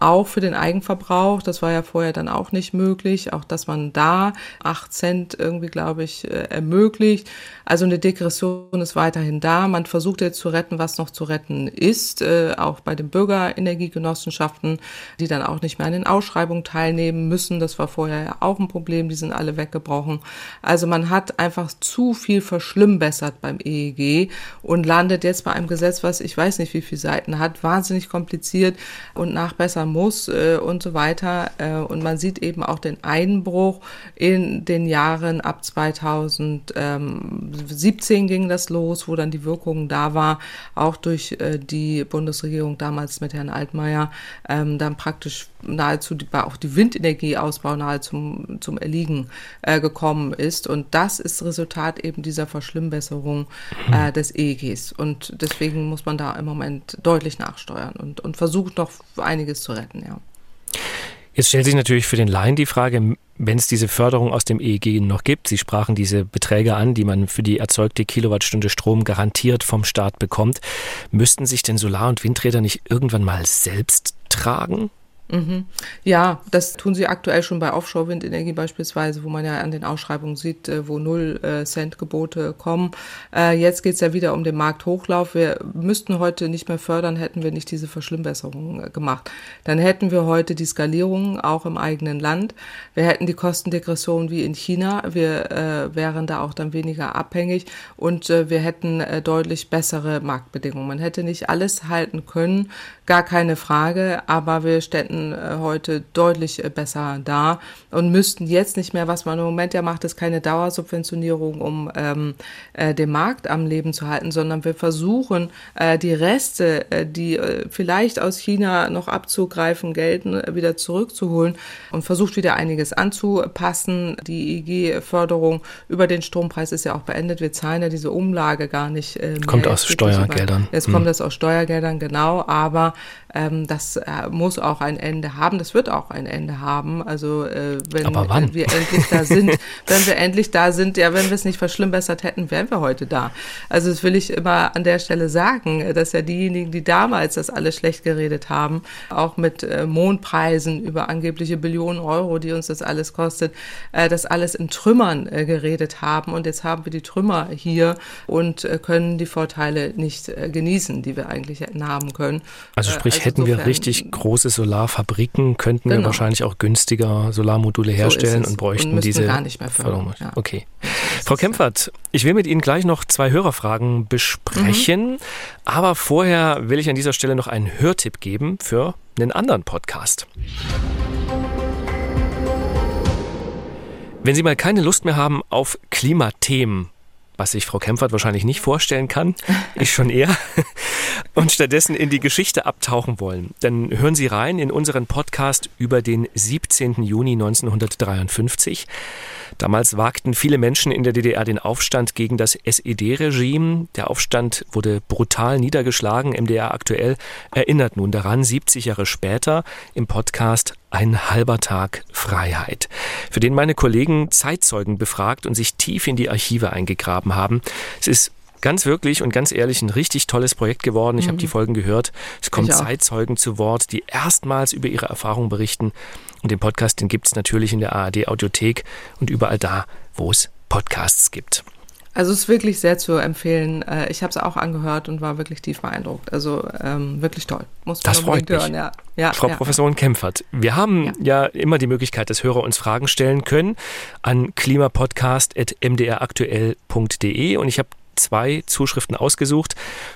Auch für den Eigenverbrauch, das war ja vorher dann auch nicht möglich, auch dass man da 8 Cent irgendwie, glaube ich, äh, ermöglicht. Also eine Degression ist weiterhin da. Man versucht jetzt zu retten, was noch zu retten ist, äh, auch bei den Bürgerenergiegenossenschaften, die dann auch nicht mehr an den Ausschreibungen teilnehmen müssen. Das war vorher ja auch ein Problem, die sind alle weggebrochen. Also man hat einfach zu viel verschlimmbessert beim EEG und landet jetzt bei einem Gesetz, was ich weiß nicht, wie viele Seiten hat, wahnsinnig kompliziert und nachbessern muss äh, und so weiter. Äh, und man sieht eben auch den Einbruch in den Jahren ab 2000, ähm, 2017 ging das los, wo dann die Wirkung da war, auch durch äh, die Bundesregierung damals mit Herrn Altmaier, ähm, dann praktisch nahezu die, auch die Windenergieausbau nahe zum, zum Erliegen äh, gekommen ist. Und das ist Resultat eben dieser Verschlimmbesserung äh, des EEGs. Und deswegen muss man da im Moment deutlich nachsteuern und, und versucht noch einiges zu retten, ja. Jetzt stellt sich natürlich für den Laien die Frage, wenn es diese Förderung aus dem EEG noch gibt, Sie sprachen diese Beträge an, die man für die erzeugte Kilowattstunde Strom garantiert vom Staat bekommt, müssten sich denn Solar- und Windräder nicht irgendwann mal selbst tragen? Mhm. Ja, das tun sie aktuell schon bei Offshore-Windenergie beispielsweise, wo man ja an den Ausschreibungen sieht, äh, wo null äh, Cent Gebote kommen. Äh, jetzt geht's ja wieder um den Markthochlauf. Wir müssten heute nicht mehr fördern, hätten wir nicht diese Verschlimmbesserungen gemacht. Dann hätten wir heute die Skalierung auch im eigenen Land. Wir hätten die Kostendegression wie in China. Wir wären da auch dann weniger abhängig und wir hätten deutlich bessere Marktbedingungen. Man hätte nicht alles halten können, gar keine Frage, aber wir ständen äh, heute deutlich äh, besser da und müssten jetzt nicht mehr, was man im Moment ja macht, ist keine Dauersubventionierung, um ähm, äh, den Markt am Leben zu halten, sondern wir versuchen, äh, die Reste, äh, die äh, vielleicht aus China noch abzugreifen gelten, äh, wieder zurückzuholen und versucht wieder einiges anzupassen. Die IG-Förderung über den Strompreis ist ja auch beendet. Wir zahlen ja diese Umlage gar nicht äh, mehr. Kommt aus Steuergeldern. Jetzt hm. kommt das aus Steuergeldern, genau, aber ähm, das äh, muss auch ein Ende haben. Das wird auch ein Ende haben. Also äh, wenn wir endlich da sind, wenn wir endlich da sind, ja, wenn wir es nicht verschlimmbessert hätten, wären wir heute da. Also das will ich immer an der Stelle sagen, dass ja diejenigen, die damals das alles schlecht geredet haben, auch mit äh, Mondpreisen über angebliche Billionen Euro, die uns das alles kostet, äh, das alles in Trümmern äh, geredet haben. Und jetzt haben wir die Trümmer hier und können die Vorteile nicht genießen, die wir eigentlich hätten haben können. Also sprich, also hätten wir richtig große Solarfabriken, könnten genau. wir wahrscheinlich auch günstiger Solarmodule herstellen so und bräuchten und diese gar nicht mehr Förderung. Ja. Okay. Frau Kempfert, ich will mit Ihnen gleich noch zwei Hörerfragen besprechen, mhm. aber vorher will ich an dieser Stelle noch einen Hörtipp geben für einen anderen Podcast. Wenn Sie mal keine Lust mehr haben auf Klimathemen, was sich Frau Kempfert wahrscheinlich nicht vorstellen kann, ich schon eher, und stattdessen in die Geschichte abtauchen wollen, dann hören Sie rein in unseren Podcast über den 17. Juni 1953. Damals wagten viele Menschen in der DDR den Aufstand gegen das SED-Regime. Der Aufstand wurde brutal niedergeschlagen. MDR aktuell erinnert nun daran, 70 Jahre später im Podcast Ein halber Tag Freiheit, für den meine Kollegen Zeitzeugen befragt und sich tief in die Archive eingegraben haben. Es ist ganz wirklich und ganz ehrlich ein richtig tolles Projekt geworden. Ich mhm. habe die Folgen gehört. Es kommen Zeitzeugen zu Wort, die erstmals über ihre Erfahrungen berichten. Und den Podcast, den gibt es natürlich in der ARD Audiothek und überall da, wo es Podcasts gibt. Also es ist wirklich sehr zu empfehlen. Äh, ich habe es auch angehört und war wirklich tief beeindruckt. Also ähm, wirklich toll. Muss man das freut mich. Hören. Ja. Ja, Frau ja. Professorin Kempfert, wir haben ja. ja. immer die Möglichkeit, dass Hörer uns Fragen stellen können an klimapodcast.mdraktuell.de und ich habe zwei Zuschriften ausgesucht.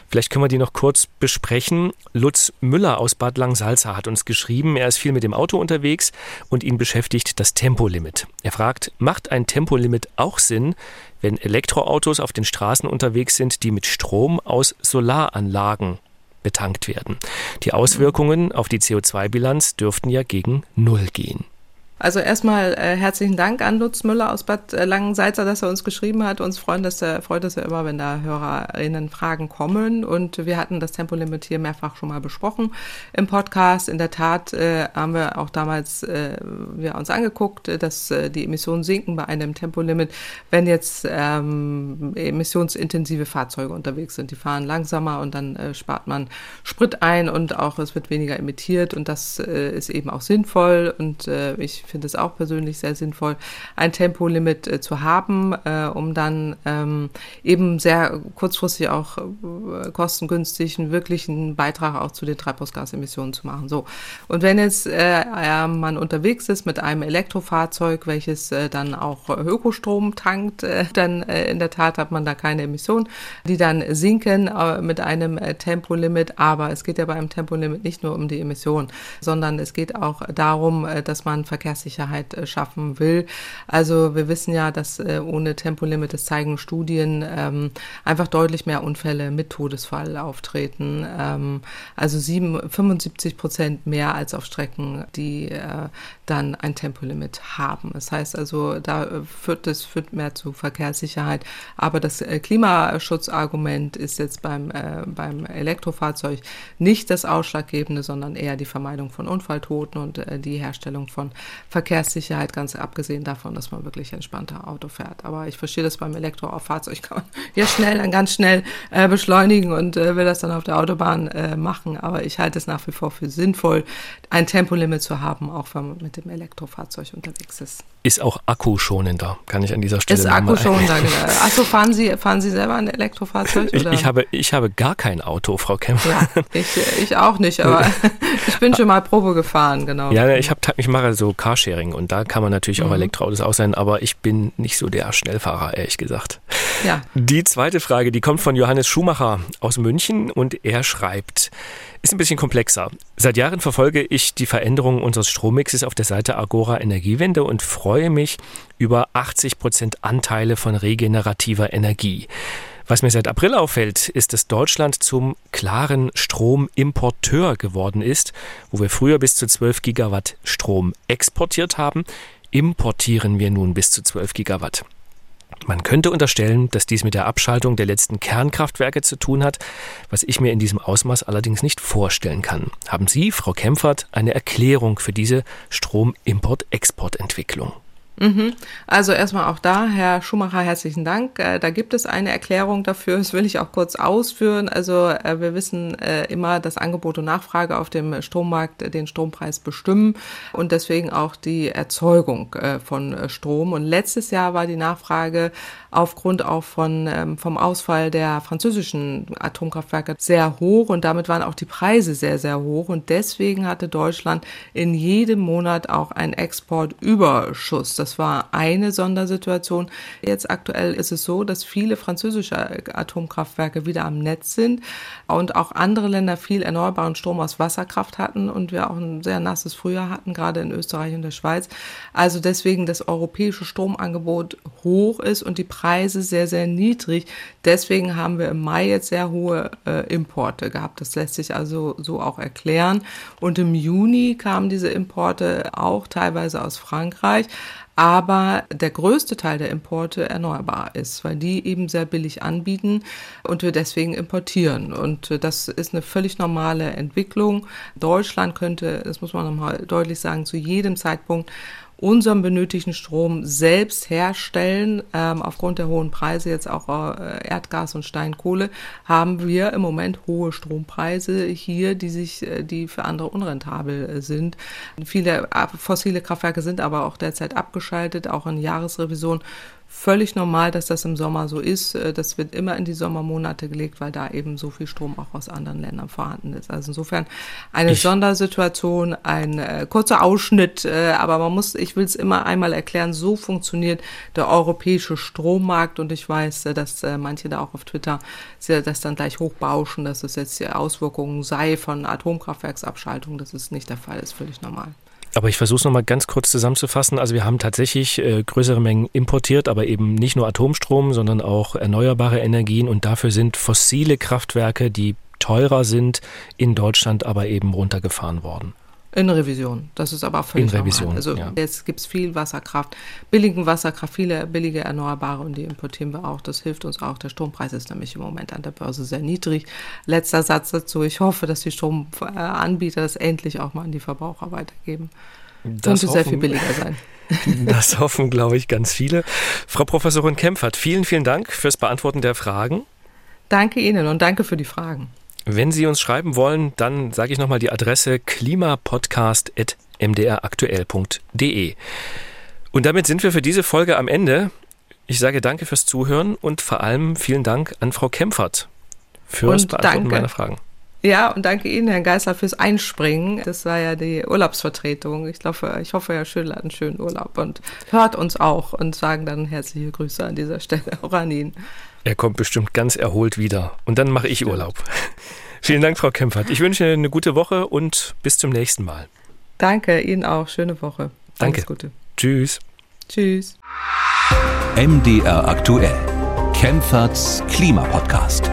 Vielleicht können wir die noch kurz besprechen. Lutz Müller aus Bad Langsalza hat uns geschrieben, er ist viel mit dem Auto unterwegs und ihn beschäftigt das Tempolimit. Er fragt, macht ein Tempolimit auch Sinn, wenn Elektroautos auf den Straßen unterwegs sind, die mit Strom aus Solaranlagen betankt werden? Die Auswirkungen auf die CO2-Bilanz dürften ja gegen Null gehen. Also erstmal äh, herzlichen Dank an Lutz Müller aus Bad äh, Langensalza, dass er uns geschrieben hat. Uns freuen, dass er, freut es ja immer, wenn da HörerInnen Fragen kommen. Und wir hatten das Tempolimit hier mehrfach schon mal besprochen im Podcast. In der Tat äh, haben wir auch damals äh, wir uns angeguckt, dass äh, die Emissionen sinken bei einem Tempolimit, wenn jetzt ähm, emissionsintensive Fahrzeuge unterwegs sind. Die fahren langsamer und dann äh, spart man Sprit ein und auch es wird weniger emittiert und das äh, ist eben auch sinnvoll und äh, ich finde es auch persönlich sehr sinnvoll, ein Tempolimit äh, zu haben, äh, um dann ähm, eben sehr kurzfristig auch äh, kostengünstig einen wirklichen Beitrag auch zu den Treibhausgasemissionen zu machen. So. Und wenn jetzt äh, man unterwegs ist mit einem Elektrofahrzeug, welches äh, dann auch Ökostrom tankt, äh, dann in der Tat hat man da keine Emissionen, die dann sinken mit einem Tempolimit. Aber es geht ja bei einem Tempolimit nicht nur um die Emissionen, sondern es geht auch darum, dass man Verkehrs Verkehrssicherheit äh, schaffen will. Also wir wissen ja, dass äh, ohne Tempolimit, das zeigen Studien, ähm, einfach deutlich mehr Unfälle mit Todesfall auftreten. Ähm, also sieben, 75 Prozent mehr als auf Strecken, die äh, dann ein Tempolimit haben. Das heißt also, da führt es führt mehr zu Verkehrssicherheit. Aber das Klimaschutzargument ist jetzt beim, äh, beim Elektrofahrzeug nicht das Ausschlaggebende, sondern eher die Vermeidung von Unfalltoten und äh, die Herstellung von Verkehrssicherheit, ganz abgesehen davon, dass man wirklich entspannter Auto fährt. Aber ich verstehe das beim Elektrofahrzeug kann man ja schnell, dann ganz schnell äh, beschleunigen und äh, will das dann auf der Autobahn äh, machen. Aber ich halte es nach wie vor für sinnvoll, ein Tempolimit zu haben, auch wenn man mit dem Elektrofahrzeug unterwegs ist. Ist auch akkuschonender, kann ich an dieser Stelle Ist akkuschonender, genau. Achso, fahren Sie, fahren Sie selber ein Elektrofahrzeug? Ich, ich, habe, ich habe gar kein Auto, Frau Kemper. Ja, ich, ich auch nicht, aber ich bin schon mal Probe gefahren, genau. Ja, ich, hab, ich mache so Carsharing und da kann man natürlich mhm. auch Elektroautos auch sein, aber ich bin nicht so der Schnellfahrer, ehrlich gesagt. Ja. Die zweite Frage, die kommt von Johannes Schumacher aus München und er schreibt, ist ein bisschen komplexer. Seit Jahren verfolge ich die Veränderungen unseres Strommixes auf der Seite Agora Energiewende und freue mich über 80 Prozent Anteile von regenerativer Energie. Was mir seit April auffällt, ist, dass Deutschland zum klaren Stromimporteur geworden ist, wo wir früher bis zu 12 Gigawatt Strom exportiert haben, importieren wir nun bis zu 12 Gigawatt. Man könnte unterstellen, dass dies mit der Abschaltung der letzten Kernkraftwerke zu tun hat, was ich mir in diesem Ausmaß allerdings nicht vorstellen kann. Haben Sie, Frau Kempfert, eine Erklärung für diese Stromimport-Export-Entwicklung? Mhm. Also erstmal auch da, Herr Schumacher, herzlichen Dank. Äh, da gibt es eine Erklärung dafür, das will ich auch kurz ausführen. Also äh, wir wissen äh, immer, dass Angebot und Nachfrage auf dem Strommarkt den Strompreis bestimmen und deswegen auch die Erzeugung von Strom. Und letztes Jahr war die Nachfrage aufgrund auch von, ähm, vom Ausfall der französischen Atomkraftwerke sehr hoch und damit waren auch die Preise sehr, sehr hoch. Und deswegen hatte Deutschland in jedem Monat auch einen Exportüberschuss. Das war eine Sondersituation. Jetzt aktuell ist es so, dass viele französische Atomkraftwerke wieder am Netz sind und auch andere Länder viel erneuerbaren Strom aus Wasserkraft hatten und wir auch ein sehr nasses Frühjahr hatten, gerade in Österreich und der Schweiz. Also deswegen das europäische Stromangebot hoch ist und die Preise sehr, sehr niedrig. Deswegen haben wir im Mai jetzt sehr hohe äh, Importe gehabt. Das lässt sich also so auch erklären. Und im Juni kamen diese Importe auch teilweise aus Frankreich aber der größte Teil der Importe erneuerbar ist, weil die eben sehr billig anbieten und wir deswegen importieren. Und das ist eine völlig normale Entwicklung. Deutschland könnte, das muss man nochmal deutlich sagen, zu jedem Zeitpunkt unseren benötigten Strom selbst herstellen. Ähm, aufgrund der hohen Preise, jetzt auch äh, Erdgas und Steinkohle, haben wir im Moment hohe Strompreise hier, die sich, äh, die für andere unrentabel äh, sind. Viele äh, fossile Kraftwerke sind aber auch derzeit abgeschaltet, auch in Jahresrevision völlig normal, dass das im Sommer so ist. Äh, das wird immer in die Sommermonate gelegt, weil da eben so viel Strom auch aus anderen Ländern vorhanden ist. Also insofern eine ich Sondersituation, ein äh, kurzer Ausschnitt, äh, aber man muss, ich will es immer einmal erklären, so funktioniert der europäische Strommarkt und ich weiß, äh, dass äh, manche da auch auf Twitter das dann gleich hochbauschen, dass es jetzt die Auswirkungen sei von Atomkraftwerksabschaltung. Das ist nicht der Fall, ist völlig normal. Aber ich versuche es nochmal ganz kurz zusammenzufassen. Also wir haben tatsächlich äh, größere Mengen importiert, aber eben nicht nur Atomstrom, sondern auch erneuerbare Energien. Und dafür sind fossile Kraftwerke, die teurer sind, in Deutschland aber eben runtergefahren worden. In Revision. Das ist aber völlig In Revision, normal. Also ja. jetzt gibt es viel Wasserkraft, billigen Wasserkraft, viele billige Erneuerbare und die importieren wir auch. Das hilft uns auch. Der Strompreis ist nämlich im Moment an der Börse sehr niedrig. Letzter Satz dazu. Ich hoffe, dass die Stromanbieter das endlich auch mal an die Verbraucher weitergeben. Das Könnte hoffen, sehr viel billiger sein. Das hoffen, glaube ich, ganz viele. Frau Professorin Kempfert, vielen, vielen Dank fürs Beantworten der Fragen. Danke Ihnen und danke für die Fragen. Wenn Sie uns schreiben wollen, dann sage ich nochmal die Adresse klimapodcast.mdraktuell.de. Und damit sind wir für diese Folge am Ende. Ich sage danke fürs Zuhören und vor allem vielen Dank an Frau Kempfert fürs und Beantworten danke. meiner Fragen. Ja, und danke Ihnen, Herr Geisler, fürs Einspringen. Das war ja die Urlaubsvertretung. Ich glaube, ich hoffe, Herr Schöller hat einen schönen Urlaub und hört uns auch und sagen dann herzliche Grüße an dieser Stelle auch an ihn. Er kommt bestimmt ganz erholt wieder. Und dann mache ich Urlaub. Vielen Dank, Frau Kempfert. Ich wünsche eine gute Woche und bis zum nächsten Mal. Danke, Ihnen auch. Schöne Woche. Danke. Alles Gute. Tschüss. Tschüss. MDR aktuell. Kempferts Klimapodcast.